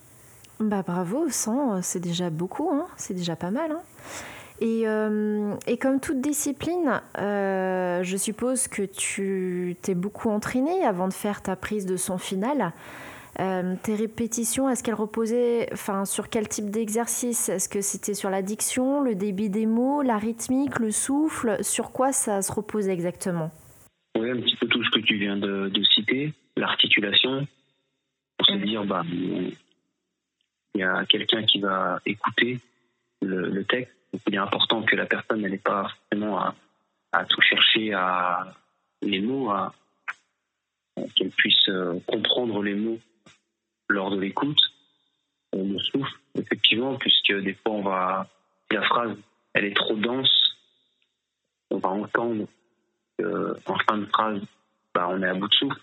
Bah bravo, 100, c'est déjà beaucoup, hein c'est déjà pas mal. Hein et, euh, et, comme toute discipline, euh, je suppose que tu t'es beaucoup entraîné avant de faire ta prise de son final. Euh, tes répétitions, est-ce qu'elles reposaient enfin, sur quel type d'exercice? Est-ce que c'était sur la diction, le débit des mots, la rythmique, le souffle? Sur quoi ça se reposait exactement? Oui, un petit peu tout ce que tu viens de, citer, l'articulation, pour se mm. dire, bah, il y a quelqu'un qui va écouter le, texte. il est important que la personne n'ait pas forcément à, à, tout chercher à les mots, à, qu'elle puisse euh, comprendre les mots lors de l'écoute. Le souffle, effectivement, puisque des fois on va, la phrase elle est trop dense, on va entendre en fin de phrase, bah, on est à bout de souffle.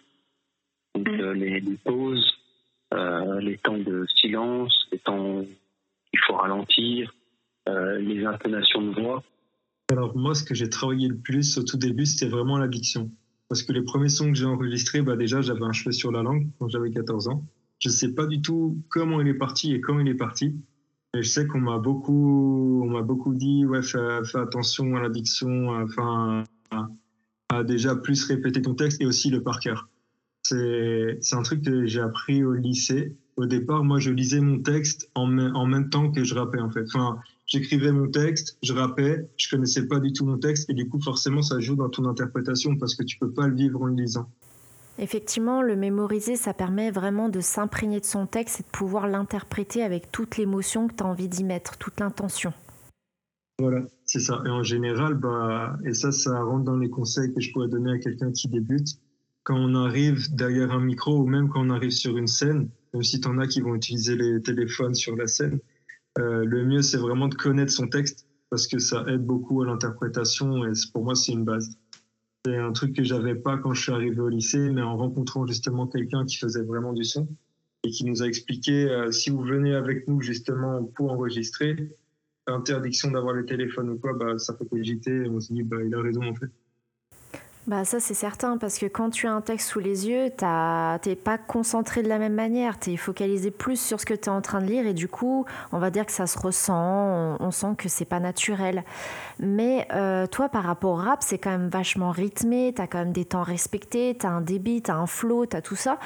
Donc mm. euh, les, pauses, euh, les temps de silence, les temps qu'il faut ralentir, euh, les intonations de voix. Alors moi, ce que j'ai travaillé le plus au tout début, c'était vraiment la diction. Parce que les premiers sons que j'ai enregistrés, bah déjà, j'avais un cheveu sur la langue quand j'avais 14 ans. Je ne sais pas du tout comment il est parti et quand il est parti. Et je sais qu'on m'a beaucoup, on m'a beaucoup dit, ouais, fais, attention à la diction, enfin, déjà plus répéter ton texte et aussi le par cœur. C'est un truc que j'ai appris au lycée. Au départ, moi, je lisais mon texte en, en même temps que je rappais, en fait. Enfin, j'écrivais mon texte, je rappais, je connaissais pas du tout mon texte, et du coup, forcément, ça joue dans ton interprétation parce que tu peux pas le vivre en le lisant. Effectivement, le mémoriser, ça permet vraiment de s'imprégner de son texte et de pouvoir l'interpréter avec toute l'émotion que tu as envie d'y mettre, toute l'intention. Voilà, c'est ça. Et en général, bah, et ça, ça rentre dans les conseils que je pourrais donner à quelqu'un qui débute. Quand on arrive derrière un micro ou même quand on arrive sur une scène, même si tu en as qui vont utiliser les téléphones sur la scène, euh, le mieux, c'est vraiment de connaître son texte parce que ça aide beaucoup à l'interprétation et pour moi, c'est une base. C'est un truc que j'avais pas quand je suis arrivé au lycée, mais en rencontrant justement quelqu'un qui faisait vraiment du son et qui nous a expliqué euh, si vous venez avec nous justement pour enregistrer, interdiction d'avoir le téléphone ou quoi, bah, ça fait cogiter on se dit, bah, il a raison en fait. Bah ça c'est certain parce que quand tu as un texte sous les yeux, t'es pas concentré de la même manière, tu es focalisé plus sur ce que tu es en train de lire et du coup on va dire que ça se ressent, on, sent que c'est pas naturel. Mais euh, toi par rapport au rap c'est quand même vachement rythmé, tu as quand même des temps respectés, tu as un débit, tu as un flow, tu as tout ça.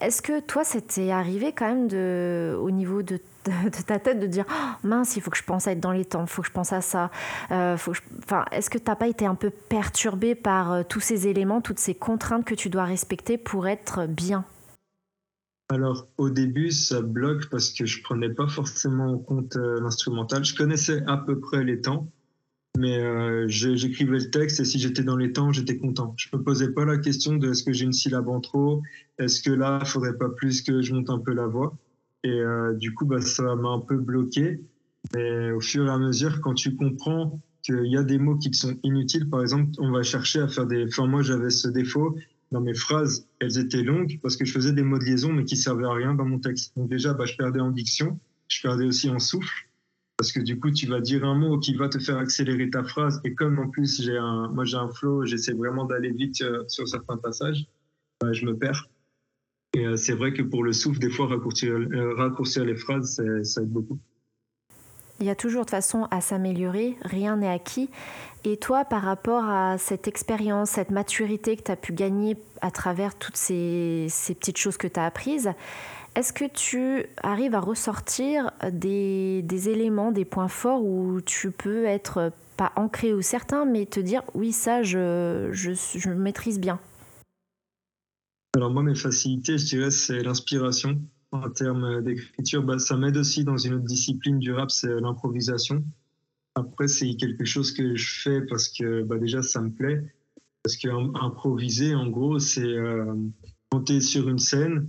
Est-ce que toi c'était arrivé quand même au niveau [LAUGHS] de ta tête de dire oh, mince, il faut que je pense à être dans les temps, il faut que je pense à ça. Euh, Est-ce que tu n'as pas été un peu perturbé par euh, tous ces éléments, toutes ces contraintes que tu dois respecter pour être bien? Alors au début ça bloque parce que je prenais pas forcément en compte euh, l'instrumental. Je connaissais à peu près les temps, mais j'écrivais le texte et si j'étais dans les temps, j'étais content. Je me posais pas la question de est-ce que j'ai une syllabe en trop, est-ce que là, il faudrait pas plus que je monte un peu la voix? Et euh, du coup, bah, ça m'a un peu bloqué. Mais au fur et à mesure, quand tu comprends qu'il y a des mots qui te sont inutiles, par exemple, on va chercher à faire des. Enfin, moi, j'avais ce défaut. Dans mes phrases, elles étaient longues parce que je faisais des mots de liaison, mais qui servaient à rien dans mon texte. Donc, déjà, bah, je perdais en diction. Je perdais aussi en souffle. Parce que du coup, tu vas dire un mot qui va te faire accélérer ta phrase. Et comme en plus, moi, j'ai un flow, j'essaie vraiment d'aller vite euh, sur certains passages, bah, je me perds. Et euh, c'est vrai que pour le souffle, des fois, raccourcir, euh, les phrases, ça aide beaucoup. Il y a toujours de façon à s'améliorer, rien n'est acquis. Et toi, par rapport à cette expérience, cette maturité que tu as pu gagner à travers toutes ces, ces petites choses que tu as apprises, est-ce que tu arrives à ressortir des, éléments, des points forts où tu peux être pas ancré ou certain, mais te dire oui, ça, je, je, je maîtrise bien? Alors moi, mes facilités, je dirais, c'est l'inspiration. En termes d'écriture, bah, ça m'aide aussi dans une autre discipline du rap, c'est l'improvisation. Après, c'est quelque chose que je fais parce que bah, déjà, ça me plaît. Parce qu'improviser, en gros, c'est euh, monter sur une scène,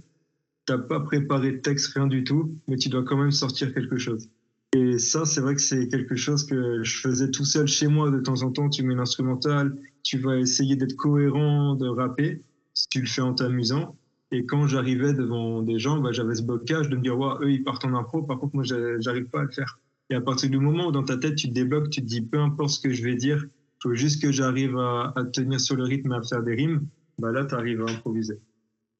t'as pas préparé de texte, rien du tout, mais tu dois quand même sortir quelque chose. Et ça, c'est vrai que c'est quelque chose que je faisais tout seul chez moi. De temps en temps, tu mets l'instrumental, tu vas essayer d'être cohérent, de rapper tu le fais en t'amusant. Et quand j'arrivais devant des gens, bah, j'avais ce blocage de me dire, ouais, eux, ils partent en impro, par contre, moi, j'arrive pas à le faire. Et à partir du moment où dans ta tête, tu te débloques, tu te dis, peu importe ce que je vais dire, faut juste que j'arrive à, tenir sur le rythme et à faire des rimes, bah là, tu arrives à improviser.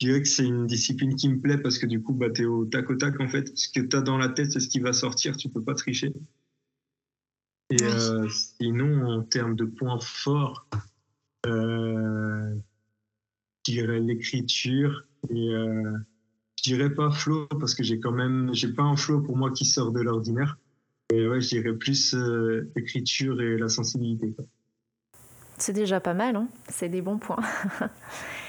Je dirais que c'est une discipline qui me plaît parce que du coup, bah, tu es au tac au tac, en fait. Ce que tu as dans la tête, c'est ce qui va sortir, tu peux pas tricher. Et euh, sinon, en termes de points forts, euh, je dirais l'écriture et euh, je dirais pas flow parce que j'ai quand même j'ai pas un flow pour moi qui sort de l'ordinaire et ouais je dirais plus euh, l'écriture et la sensibilité C'est déjà pas mal, hein c'est des bons points. [LAUGHS]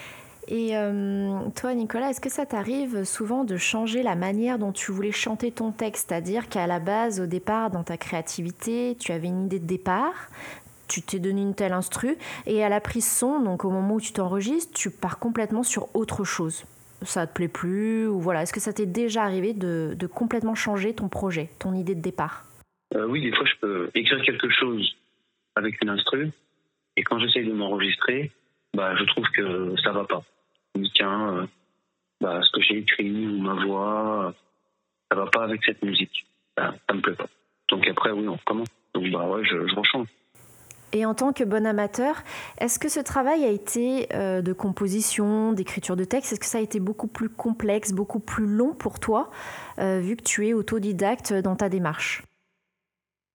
Et euh, toi, Nicolas, est-ce que ça t'arrive souvent de changer la manière dont tu voulais chanter ton texte? C'est-à-dire qu'à la base, au départ, dans ta créativité, tu avais une idée de départ, tu t'es donné une telle instru, et à la prise son, donc au moment où tu t'enregistres, tu pars complètement sur autre chose. Ça te plaît plus ou voilà Est-ce que ça t'est déjà arrivé de, complètement changer ton projet, ton idée de départ? Euh, Oui, des fois, je peux écrire quelque chose avec une instru, et quand j'essaye de m'enregistrer, bah, je trouve que ça va pas tiens, euh, bah, ce que j'ai écrit ou ma voix, ça va pas avec cette musique. Ça, ça me plaît pas. Donc après, oui, on recommence. Donc bah ouais, je, je rechange. Et en tant que bon amateur, est-ce que ce travail a été euh, de composition, d'écriture de texte, est-ce que ça a été beaucoup plus complexe, beaucoup plus long pour toi, euh, vu que tu es autodidacte dans ta démarche?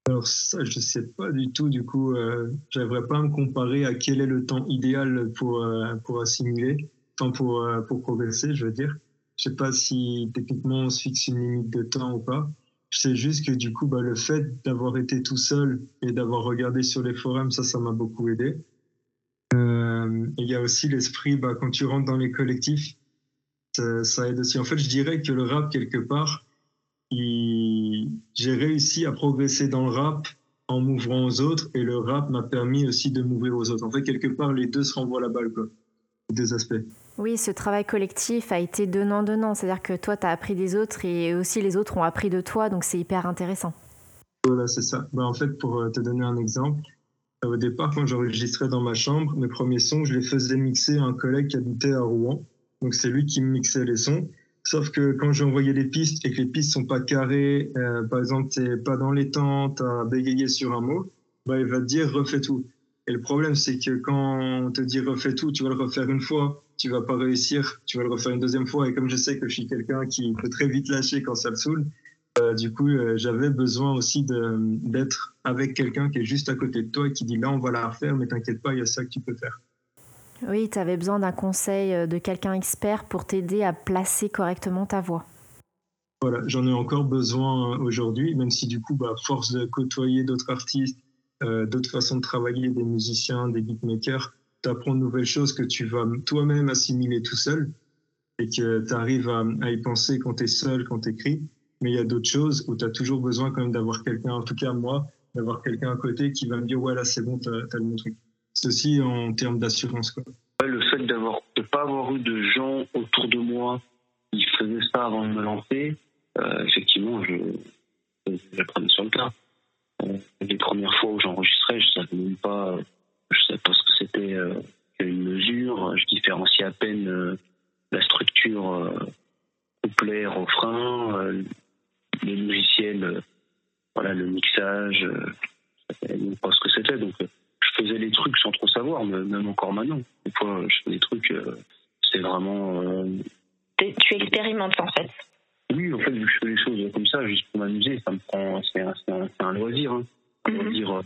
Alors ça, je sais pas du tout. Du coup, euh, j'aimerais pas me comparer à quel est le temps idéal pour pour assimiler pour, euh, pour progresser, je veux dire. Je sais pas si techniquement on se fixe une limite de temps ou pas. Je sais juste que du coup, bah, le fait d'avoir été tout seul et d'avoir regardé sur les forums, ça, ça m'a beaucoup aidé. Euh, il y a aussi l'esprit, bah, quand tu rentres dans les collectifs, ça, aide aussi. En fait, je dirais que le rap, quelque part, j'ai réussi à progresser dans le rap en m'ouvrant aux autres et le rap m'a permis aussi de m'ouvrir aux autres. En fait, quelque part, les deux se renvoient la balle, quoi. Les deux aspects. Oui, ce travail collectif a été donnant-donnant. C'est-à-dire que toi, tu as appris des autres et aussi les autres ont appris de toi, donc c'est hyper intéressant. Voilà, c'est ça. Bah, en fait, pour euh, te donner un exemple, euh, au départ, quand j'enregistrais dans ma chambre, mes premiers sons, je les faisais mixer à un collègue qui habitait à Rouen. Donc c'est lui qui mixait les sons. Sauf que quand j'ai envoyé les pistes et que les pistes sont pas carrées, euh, par exemple, t'es pas dans les temps, t'as bégayé sur un mot, bah, il va te dire refais tout. Et le problème, c'est que quand on te dit refais tout, tu vas le refaire une fois, tu vas pas réussir, tu vas le refaire une deuxième fois. Et comme je sais que je suis quelqu'un qui peut très vite lâcher quand ça le saoule, euh, du coup, euh, j'avais besoin aussi d'être avec quelqu'un qui est juste à côté de toi et qui dit là, on va la refaire, mais t'inquiète pas, il y a ça que tu peux faire. Oui, tu avais besoin d'un conseil euh, de quelqu'un expert pour t'aider à placer correctement ta voix. Voilà, j'en ai encore besoin aujourd'hui, même si du coup, bah, force de côtoyer d'autres artistes, d'autres façons de travailler, des musiciens, des beatmakers, tu apprends de nouvelles choses que tu vas toi-même assimiler tout seul et que tu arrives à, y penser quand tu es seul, quand tu écris. Mais il y a d'autres choses où tu as toujours besoin quand même d'avoir quelqu'un, en tout cas moi, d'avoir quelqu'un à côté qui va me dire ouais là c'est bon, tu as, le bon truc. Ceci en termes d'assurance. Quoi. Le fait de pas avoir eu de gens autour de moi qui faisaient ça avant de me lancer, euh, effectivement, je, je, sur le tas. Euh, les premières fois où j'enregistrais, je savais même pas je sais pas ce que c'était euh, une mesure. Je différenciais à peine euh, la structure euh, couplet, refrain, les logiciels, voilà, le mixage. je savais même pas ce que c'était. Donc, je faisais les trucs sans trop savoir, même encore maintenant. Des fois, je fais des trucs, c'est vraiment. Tu expérimentes en fait. Oui, en fait, je fais les choses comme ça, juste pour m'amuser, ça me prend, c'est un, loisir, hein. un mhm. loisir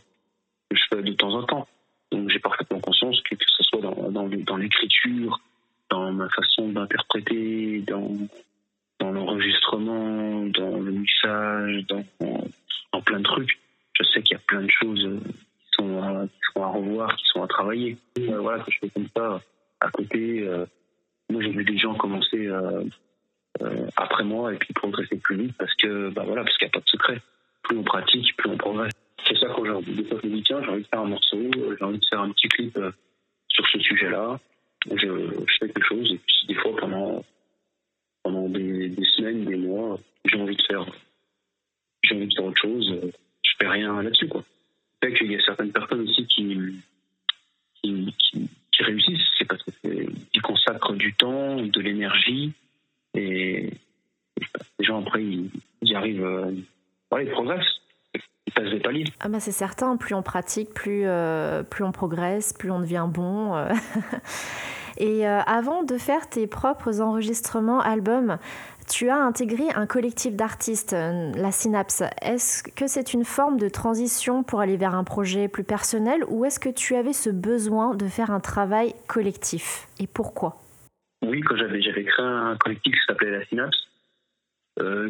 que je fais de temps en temps. Donc j'ai parfaitement conscience que, que ce soit dans, dans, l'écriture, dans ma façon d'interpréter, dans, dans l'enregistrement, dans le mixage, dans, dans, plein de trucs, je sais qu'il y a plein de choses qui sont, à, qui sont à revoir, qui sont à travailler. Euh, voilà, que je fais comme ça à côté. Euh, moi, j'ai vu des gens commencer euh, après moi et puis progresser plus vite parce que, bah voilà, parce qu'il n'y a pas de secret. Plus on pratique, plus on progresse c'est ça qu'aujourd'hui, des fois je me dis tiens, j'ai envie de faire un morceau, j'ai envie de faire un petit clip euh, sur ce sujet-là. Je, fais quelque chose et puis des fois pendant pendant des, semaines, des mois, j'ai envie de faire j'ai envie de faire autre chose, je fais rien là-dessus quoi. Fait qu'il y a certaines personnes aussi qui qui, qui, réussissent, c'est parce qu'ils consacrent du temps, de l'énergie et, les gens après ils, y arrivent, euh, ils progressent ah bah c'est certain, plus on pratique, plus, euh, plus on progresse, plus on devient bon. Euh. [LAUGHS] Et avant de faire tes propres enregistrements albums, tu as intégré un collectif d'artistes, la Synapse. Est-ce que c'est une forme de transition pour aller vers un projet plus personnel ou est-ce que tu avais ce besoin de faire un travail collectif? Et pourquoi? Oui, quand j'avais, j'avais créé un collectif qui s'appelait la Synapse, euh,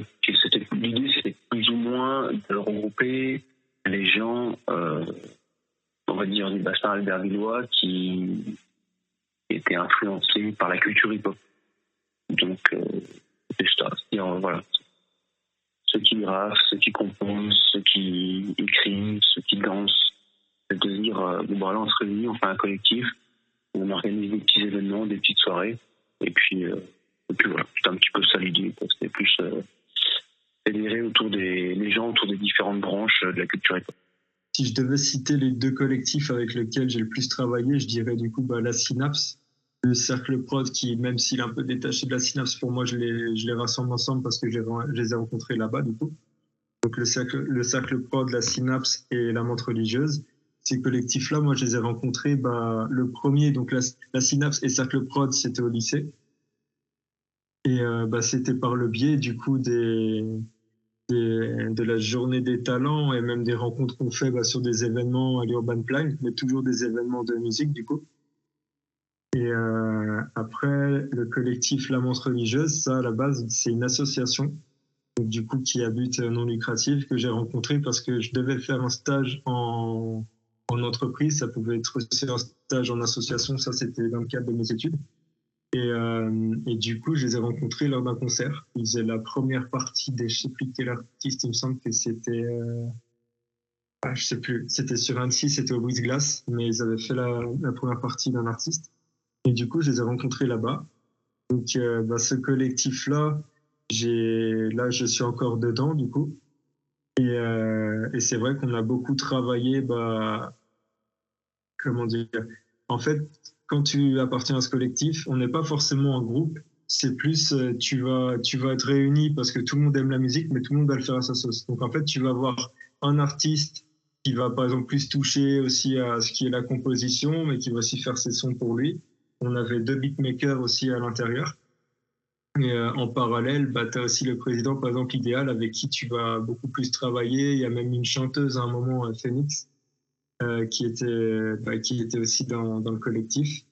l'idée c'était plus ou moins de regrouper les gens euh, on va dire, du bassin albervillois qui était influencé par la culture hip-hop. Donc, euh, c'est ça. voilà, ceux qui graffent, ceux qui composent, ceux qui écrivent, ceux qui dansent. C'est de dire, euh, bon, voilà, on se réunit, on fait un collectif, on organise des petits événements, des petites soirées, et puis, euh, et puis voilà, c'est un petit peu ça l'idée. C'était plus euh, fédérer autour des gens autour des différentes branches de la culture hip-hop. Si je devais citer les deux collectifs avec lesquels j'ai le plus travaillé, je dirais du coup bah, la Synapse, le cercle prod qui, même s'il est un peu détaché de la synapse, pour moi, je les, je les rassemble ensemble parce que je les ai rencontrés là-bas, du coup. Donc le cercle, le cercle prod, la synapse et la montre religieuse. Ces collectifs-là, moi, je les ai rencontrés. Bah, le premier, donc la, synapse et cercle prod, c'était au lycée. Et euh, bah, c'était par le biais, du coup, des, des, de la journée des talents et même des rencontres qu'on fait bah, sur des événements à l'Urban Plan, mais toujours des événements de musique, du coup. Et euh, après, le collectif La Montre Religieuse, ça, à la base, c'est une association, du coup, qui a but non lucratif, que j'ai rencontré parce que je devais faire un stage en, en entreprise. Ça pouvait être aussi un stage en association, ça, c'était dans le cadre de mes études. Et, euh, et, du coup, je les ai rencontrés lors d'un concert. Ils faisaient la première partie des, je sais plus quel artiste, il me semble que c'était, euh, ah, je sais plus, c'était sur Annecy, c'était au Brise Glace, mais ils avaient fait la, première partie d'un artiste. Et du coup, je les ai rencontrés là-bas. Donc, euh, bah, ce collectif-là, j'ai, là, je suis encore dedans, du coup. Et, euh, et c'est vrai qu'on a beaucoup travaillé, bah, comment dire, en fait, quand tu appartiens à ce collectif, on n'est pas forcément en groupe. C'est plus, euh, tu vas, tu vas être réuni parce que tout le monde aime la musique, mais tout le monde va le faire à sa sauce. Donc, en fait, tu vas avoir un artiste qui va, par exemple, plus toucher aussi à ce qui est la composition, mais qui va aussi faire ses sons pour lui. On avait deux beatmakers aussi à l'intérieur. Et euh, en parallèle, bah, tu as aussi le président, par exemple, idéal, avec qui tu vas beaucoup plus travailler. Il y a même une chanteuse à un moment, euh, Phoenix, euh, qui, était, bah, qui était aussi dans, dans le collectif.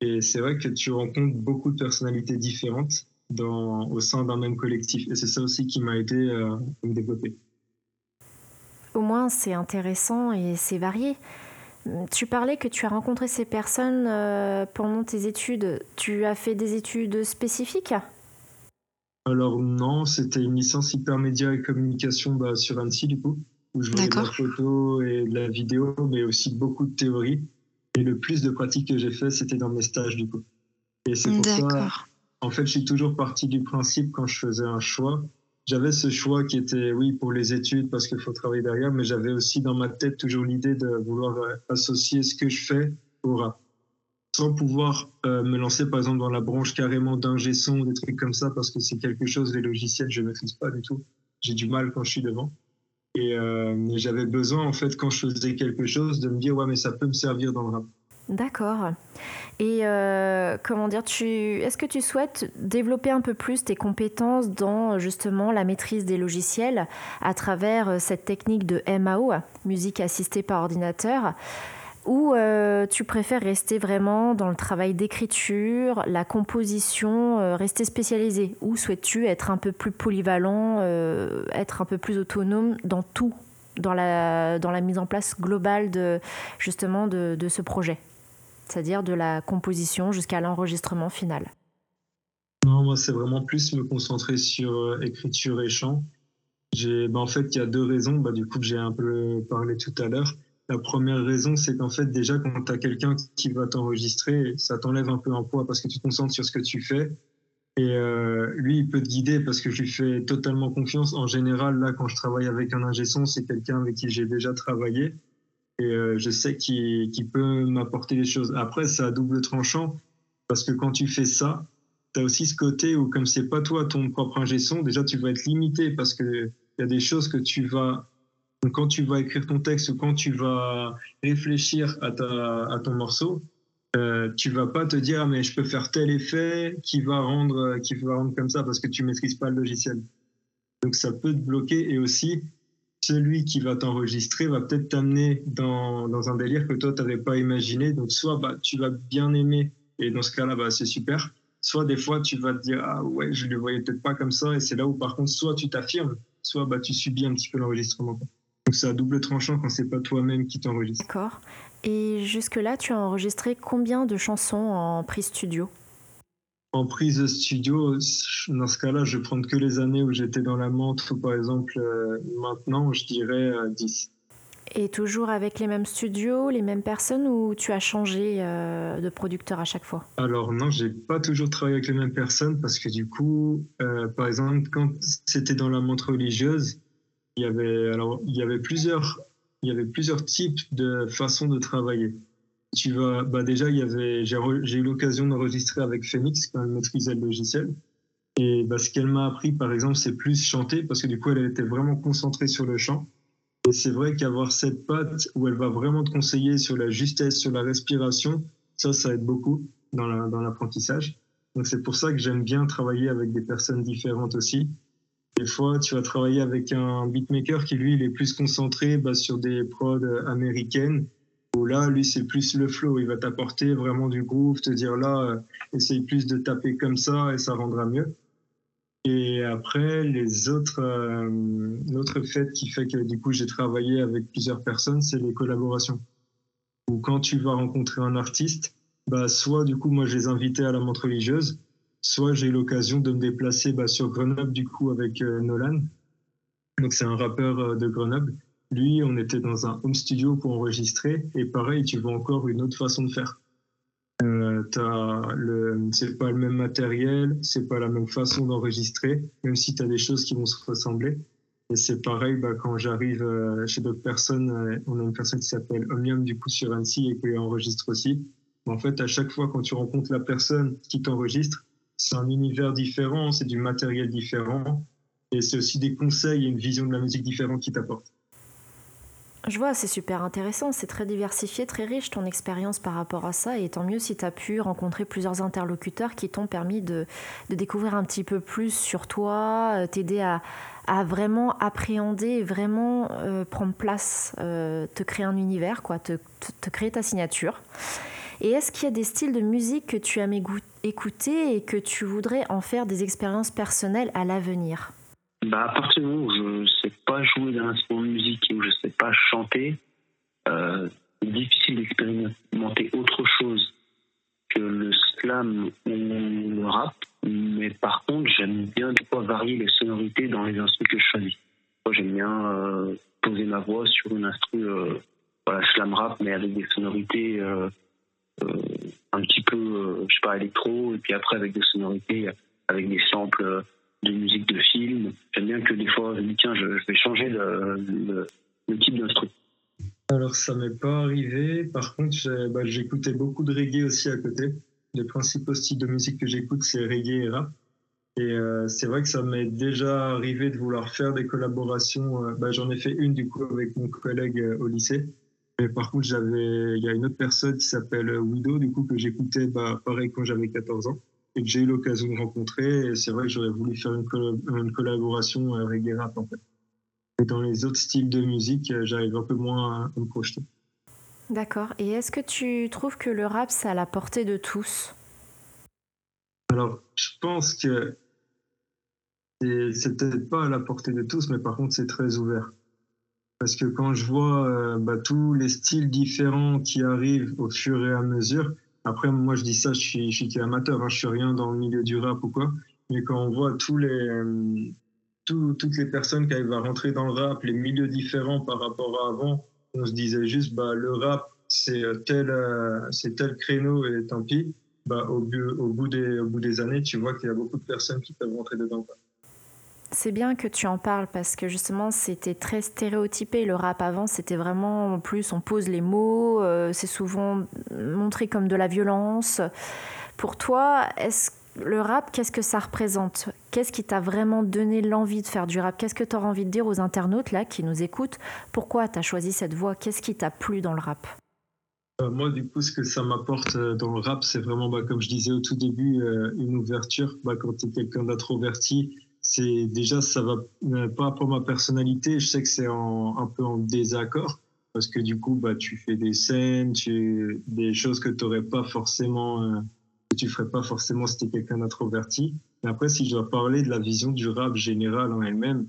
Et c'est vrai que tu rencontres beaucoup de personnalités différentes dans, au sein d'un même collectif. Et c'est ça aussi qui m'a aidé à me développer. Au moins, c'est intéressant et c'est varié. Tu parlais que tu as rencontré ces personnes euh, pendant tes études. Tu as fait des études spécifiques? Alors non, c'était une licence hypermédia et communication bah, sur Annecy du coup, où je faisais de la photo et de la vidéo, mais aussi beaucoup de théorie. Et le plus de pratique que j'ai fait, c'était dans mes stages du coup. Et c'est pour ça, en fait, je suis toujours parti du principe quand je faisais un choix, j'avais ce choix qui était, oui, pour les études, parce qu'il faut travailler derrière, mais j'avais aussi dans ma tête toujours l'idée de vouloir euh, associer ce que je fais au rap. Sans pouvoir euh, me lancer, par exemple, dans la branche carrément d'ingé son, des trucs comme ça, parce que c'est quelque chose, les logiciels, je ne maîtrise pas du tout. J'ai du mal quand je suis devant. Et euh, j'avais besoin, en fait, quand je faisais quelque chose, de me dire, ouais, mais ça peut me servir dans le rap. D'accord. Et euh, comment dire, est-ce que tu souhaites développer un peu plus tes compétences dans justement la maîtrise des logiciels à travers euh, cette technique de MAO, musique assistée par ordinateur, ou euh, tu préfères rester vraiment dans le travail d'écriture, la composition, rester spécialisé, ou souhaites-tu être un peu plus polyvalent, être un peu plus autonome dans tout, dans la, mise en place globale de justement de ce projet? C'est-à-dire de la composition jusqu'à l'enregistrement final Non, moi, c'est vraiment plus me concentrer sur euh, écriture et chant. Bah, en fait, il y a deux raisons, bah, du coup, j'ai un peu parlé tout à l'heure. La première raison, c'est qu'en fait, déjà, quand tu as quelqu'un qui va t'enregistrer, ça t'enlève un peu un poids parce que tu te concentres sur ce que tu fais. Et euh, lui, il peut te guider parce que je lui fais totalement confiance. En général, là, quand je travaille avec un ingé son, c'est quelqu'un avec qui j'ai déjà travaillé et euh, je sais qu'il peut m'apporter des choses. Après, c'est à double tranchant parce que quand tu fais ça, tu as aussi ce côté où, comme c'est pas toi ton propre ingé son, déjà tu vas être limité parce que il y a des choses que tu vas. quand tu vas écrire ton texte ou quand tu vas réfléchir à, ta, à ton morceau, euh, tu vas pas te dire mais je peux faire tel effet qui va rendre qui va rendre comme ça parce que tu maîtrises pas le logiciel. Donc ça peut te bloquer et aussi celui qui va t'enregistrer va peut-être t'amener dans, un délire que toi, tu n'avais pas imaginé. Donc, soit bah, tu vas bien aimer, et dans ce cas-là, bah, c'est super. Soit des fois, tu vas te dire, ah ouais, je ne le voyais peut-être pas comme ça. Et c'est là où, par contre, soit tu t'affirmes, soit bah, tu subis un petit peu l'enregistrement. Donc c'est à double tranchant quand c'est pas toi-même qui t'enregistre. D'accord. Et jusque-là, tu as enregistré combien de chansons en prise studio? En prise studio, dans ce cas-là, je vais prendre que les années où j'étais dans la montre, par exemple, euh, maintenant, je dirais 10. Euh, Et toujours avec les mêmes studios, les mêmes personnes ou tu as changé euh, de producteur à chaque fois? Alors non, j'ai pas toujours travaillé avec les mêmes personnes parce que du coup, par exemple, quand c'était dans la montre religieuse, il y avait alors il y avait plusieurs il y avait plusieurs types de façons de travailler. Tu vas, bah déjà, il y avait, j'ai eu l'occasion d'enregistrer avec Phoenix quand elle maîtrisait le logiciel. Et bah, ce qu'elle m'a appris, par exemple, c'est plus chanter parce que du coup, elle était vraiment concentrée sur le chant. Et c'est vrai qu'avoir cette patte où elle va vraiment te conseiller sur la justesse, sur la respiration, ça, ça aide beaucoup dans l'apprentissage. Donc c'est pour ça que j'aime bien travailler avec des personnes différentes aussi. Des fois, tu vas travailler avec un beatmaker qui, lui, il est plus concentré bah, sur des prods américaines. Là, lui, c'est plus le flow. Il va t'apporter vraiment du groove, te dire là, euh, essaye plus de taper comme ça et ça rendra mieux. Et après, les autres, euh, l'autre fait qui fait que du coup, j'ai travaillé avec plusieurs personnes, c'est les collaborations. Ou quand tu vas rencontrer un artiste, bah, soit du coup, moi, je les invitais à la montre religieuse, soit j'ai eu l'occasion de me déplacer bah, sur Grenoble du coup avec euh, Nolan. Donc c'est un rappeur euh, de Grenoble. Lui, on était dans un home studio pour enregistrer et pareil, tu vois encore une autre façon de faire. Euh, c'est pas le même matériel, c'est pas la même façon d'enregistrer, même si tu as des choses qui vont se ressembler. Et c'est pareil, bah, quand j'arrive euh, chez d'autres personnes, on a une personne qui s'appelle Omnium du coup sur Annecy et qui enregistre aussi. En fait, à chaque fois quand tu rencontres la personne qui t'enregistre, c'est un univers différent, c'est du matériel différent, et c'est aussi des conseils et une vision de la musique différente qui t'apportent. Je vois, c'est super intéressant, c'est très diversifié, très riche ton expérience par rapport à ça, et tant mieux si tu as pu rencontrer plusieurs interlocuteurs qui t'ont permis de, découvrir un petit peu plus sur toi, euh, t'aider à, vraiment appréhender, vraiment euh, prendre place, euh, te créer un univers, quoi, te, te créer ta signature. Et est-ce qu'il y a des styles de musique que tu aimes écouter et que tu voudrais en faire des expériences personnelles à l'avenir? Bah, À partir du moment où je ne sais pas jouer d'un instrument de musique et où je ne sais pas chanter, euh, c'est difficile d'expérimenter autre chose que le slam ou le rap. Mais par contre, j'aime bien des fois varier les sonorités dans les instruments que je choisis. Moi, j'aime bien euh, poser ma voix sur une instru, euh, voilà, slam rap, mais avec des sonorités un petit peu, je sais pas, électro, et puis après avec des sonorités, avec des samples de musique de film. J'aime bien que des fois, je me dis, tiens, je, vais changer le, type d'instrument. Alors, ça m'est pas arrivé. Par contre, bah, j'écoutais beaucoup de reggae aussi à côté. Les principaux styles de musique que j'écoute, c'est reggae et rap. Et euh, c'est vrai que ça m'est déjà arrivé de vouloir faire des collaborations. Bah, J'en ai fait une du coup avec mon collègue au lycée. Mais par contre, il y a une autre personne qui s'appelle Widow, du coup, que j'écoutais, bah, pareil, quand j'avais 14 ans, et que j'ai eu l'occasion de rencontrer. Et c'est vrai que j'aurais voulu faire une, collaboration euh, reggae rap, en fait. Et dans les autres styles de musique, euh, j'arrive un peu moins à, me projeter. D'accord. Et est-ce que tu trouves que le rap, c'est à la portée de tous? Alors, je pense que c'est peut-être pas à la portée de tous, mais par contre, c'est très ouvert. Parce que quand je vois euh, bah, tous les styles différents qui arrivent au fur et à mesure, après moi je dis ça, je suis, je amateur, hein, je suis rien dans le milieu du rap ou quoi, mais quand on voit euh, toutes les personnes qui arrivent à rentrer dans le rap, les milieux différents par rapport à avant, on se disait juste bah le rap c'est tel, euh, c'est tel créneau et tant pis. Bah, au, au, bout des, au bout des années, tu vois qu'il y a beaucoup de personnes qui peuvent rentrer dedans. C'est bien que tu en parles parce que justement c'était très stéréotypé le rap avant, c'était vraiment en plus on pose les mots, euh, c'est souvent montré comme de la violence. Pour toi, est-ce le rap, qu'est-ce que ça représente? Qu'est-ce qui t'a vraiment donné l'envie de faire du rap? Qu'est-ce que tu auras envie de dire aux internautes là qui nous écoutent? Pourquoi tu as choisi cette voie? Qu'est-ce qui t'a plu dans le rap? Euh, moi, du coup, ce que ça m'apporte euh, dans le rap, c'est vraiment, bah, comme je disais au tout début, une ouverture. Bah, quand tu es quelqu'un d'introverti, c'est déjà ça va euh, pas pour ma personnalité. Je sais que c'est un peu en désaccord parce que du coup, bah, tu fais des scènes, tu, des choses que tu n'aurais pas forcément, euh, tu ferais pas forcément si tu quelqu'un d'introverti. Mais après, si je dois parler de la vision du rap général en elle-même,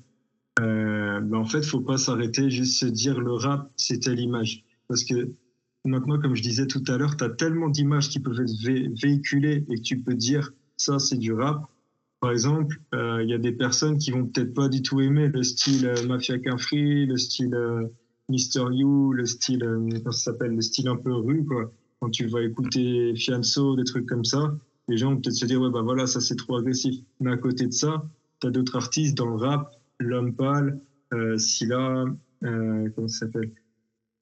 euh, ben en fait, faut pas s'arrêter, juste se dire le rap, c'est telle image. Parce que maintenant, comme je disais tout à l'heure, tu as tellement d'images qui peuvent être véhiculées et que tu peux dire ça, c'est du rap. Par exemple, euh, il y a des personnes qui vont peut-être pas du tout aimer le style euh, Mafia Free, le style euh, Mister You, le style, comment ça s'appelle, le style un peu rue, quoi. Quand tu vas écouter Fianso, des trucs comme ça, les gens vont peut-être se dire, ouais, bah voilà, ça c'est trop agressif. Mais à côté de ça, tu as d'autres artistes dans le rap, L'Homme Pâle, euh, Silla, euh, comment ça s'appelle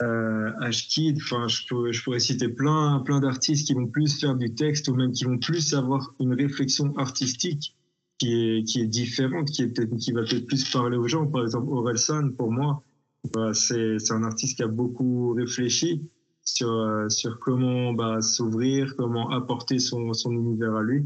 euh, enfin, je pourrais, je pourrais citer plein, plein d'artistes qui vont plus faire du texte ou même qui vont plus avoir une réflexion artistique qui est, qui est différente, qui, est qui va peut-être plus parler aux gens. Par exemple, Orelsan, pour moi, bah, c'est un artiste qui a beaucoup réfléchi sur, euh, sur comment bah, s'ouvrir, comment apporter son, univers à lui.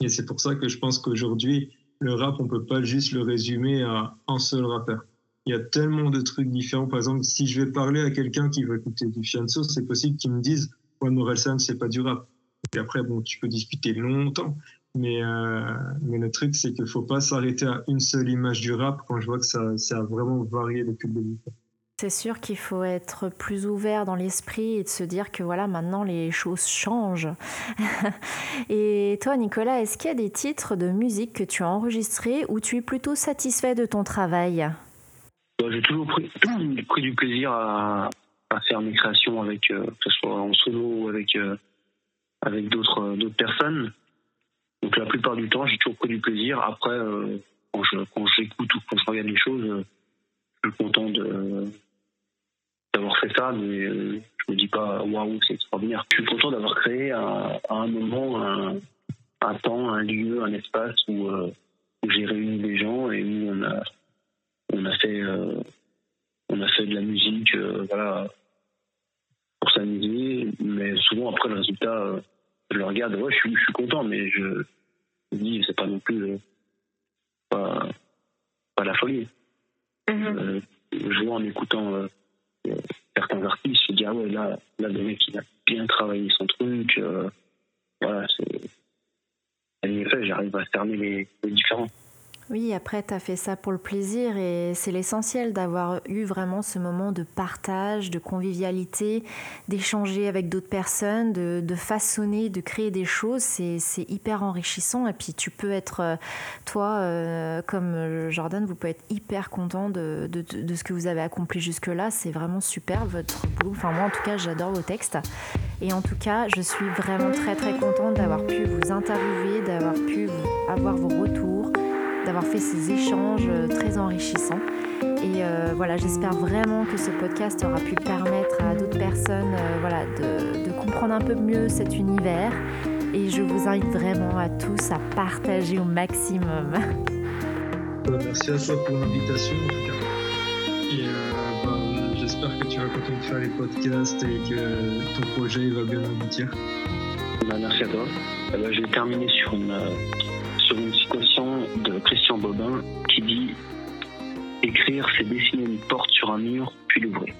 Et c'est pour ça que je pense qu'aujourd'hui, le rap, on peut pas juste le résumer à un seul rappeur. Il y a tellement de trucs différents. Par exemple, si je vais parler à quelqu'un qui veut écouter du Fianso, c'est possible qu'il me dise Ouais, Morelsan, c'est pas du rap. Et après, bon, tu peux discuter longtemps. Mais, euh, mais le truc, c'est qu'il faut pas s'arrêter à une seule image du rap quand je vois que ça, ça a vraiment varié depuis le début. C'est sûr qu'il faut être plus ouvert dans l'esprit et de se dire que voilà, maintenant les choses changent. [LAUGHS] et toi, Nicolas, est-ce qu'il y a des titres de musique que tu as enregistrés où tu es plutôt satisfait de ton travail? Bah, J'ai toujours pris, [CLEARS THROAT] du plaisir à, faire mes créations avec, euh, que ce soit en solo ou avec, euh, avec d'autres personnes. Donc la plupart du temps, j'ai toujours pris du plaisir. Après, euh, quand j'écoute ou quand je regarde les choses, je suis content de mais euh, je me dis pas waouh, c'est extraordinaire. Je suis content d'avoir créé à, un moment un, un, temps, un lieu, un espace où, euh, où j'ai réuni des gens et où on a on a fait euh, on a fait de la musique, voilà, pour s'amuser. Mais souvent après le résultat, je le regarde, ouais, je suis, je suis content, mais je, me dis c'est pas non plus pas, pas la folie. Mm-hmm. je vois en écoutant certains artistes se disent ah ouais là là le mec il a bien travaillé son truc euh, voilà c'est en effet j'arrive à cerner les, les différents oui, après, tu as fait ça pour le plaisir et c'est l'essentiel d'avoir eu vraiment ce moment de partage, de convivialité, d'échanger avec d'autres personnes, de, façonner, de créer des choses. C'est hyper enrichissant et puis tu peux être, euh, toi, euh, comme Jordan, vous pouvez être hyper content de ce que vous avez accompli jusque-là. C'est vraiment super votre boulot. Enfin, moi, en tout cas, j'adore vos textes. Et en tout cas, je suis vraiment très très contente d'avoir pu vous interviewer, d'avoir pu avoir vos retours d'avoir fait ces échanges euh, très enrichissants. Et euh, voilà, j'espère vraiment que ce podcast aura pu permettre à d'autres personnes euh, voilà, de, comprendre un peu mieux cet univers. Et je vous invite vraiment à tous à partager au maximum. Merci à toi pour l'invitation en tout cas. Et bah, j'espère que tu vas continuer de faire les podcasts et que ton projet va bien aboutir. Bah, merci à toi. Ben, je vais terminer sur une sur une citation de Christian Bobin qui dit Écrire, c'est dessiner une porte sur un mur, puis l'ouvrir.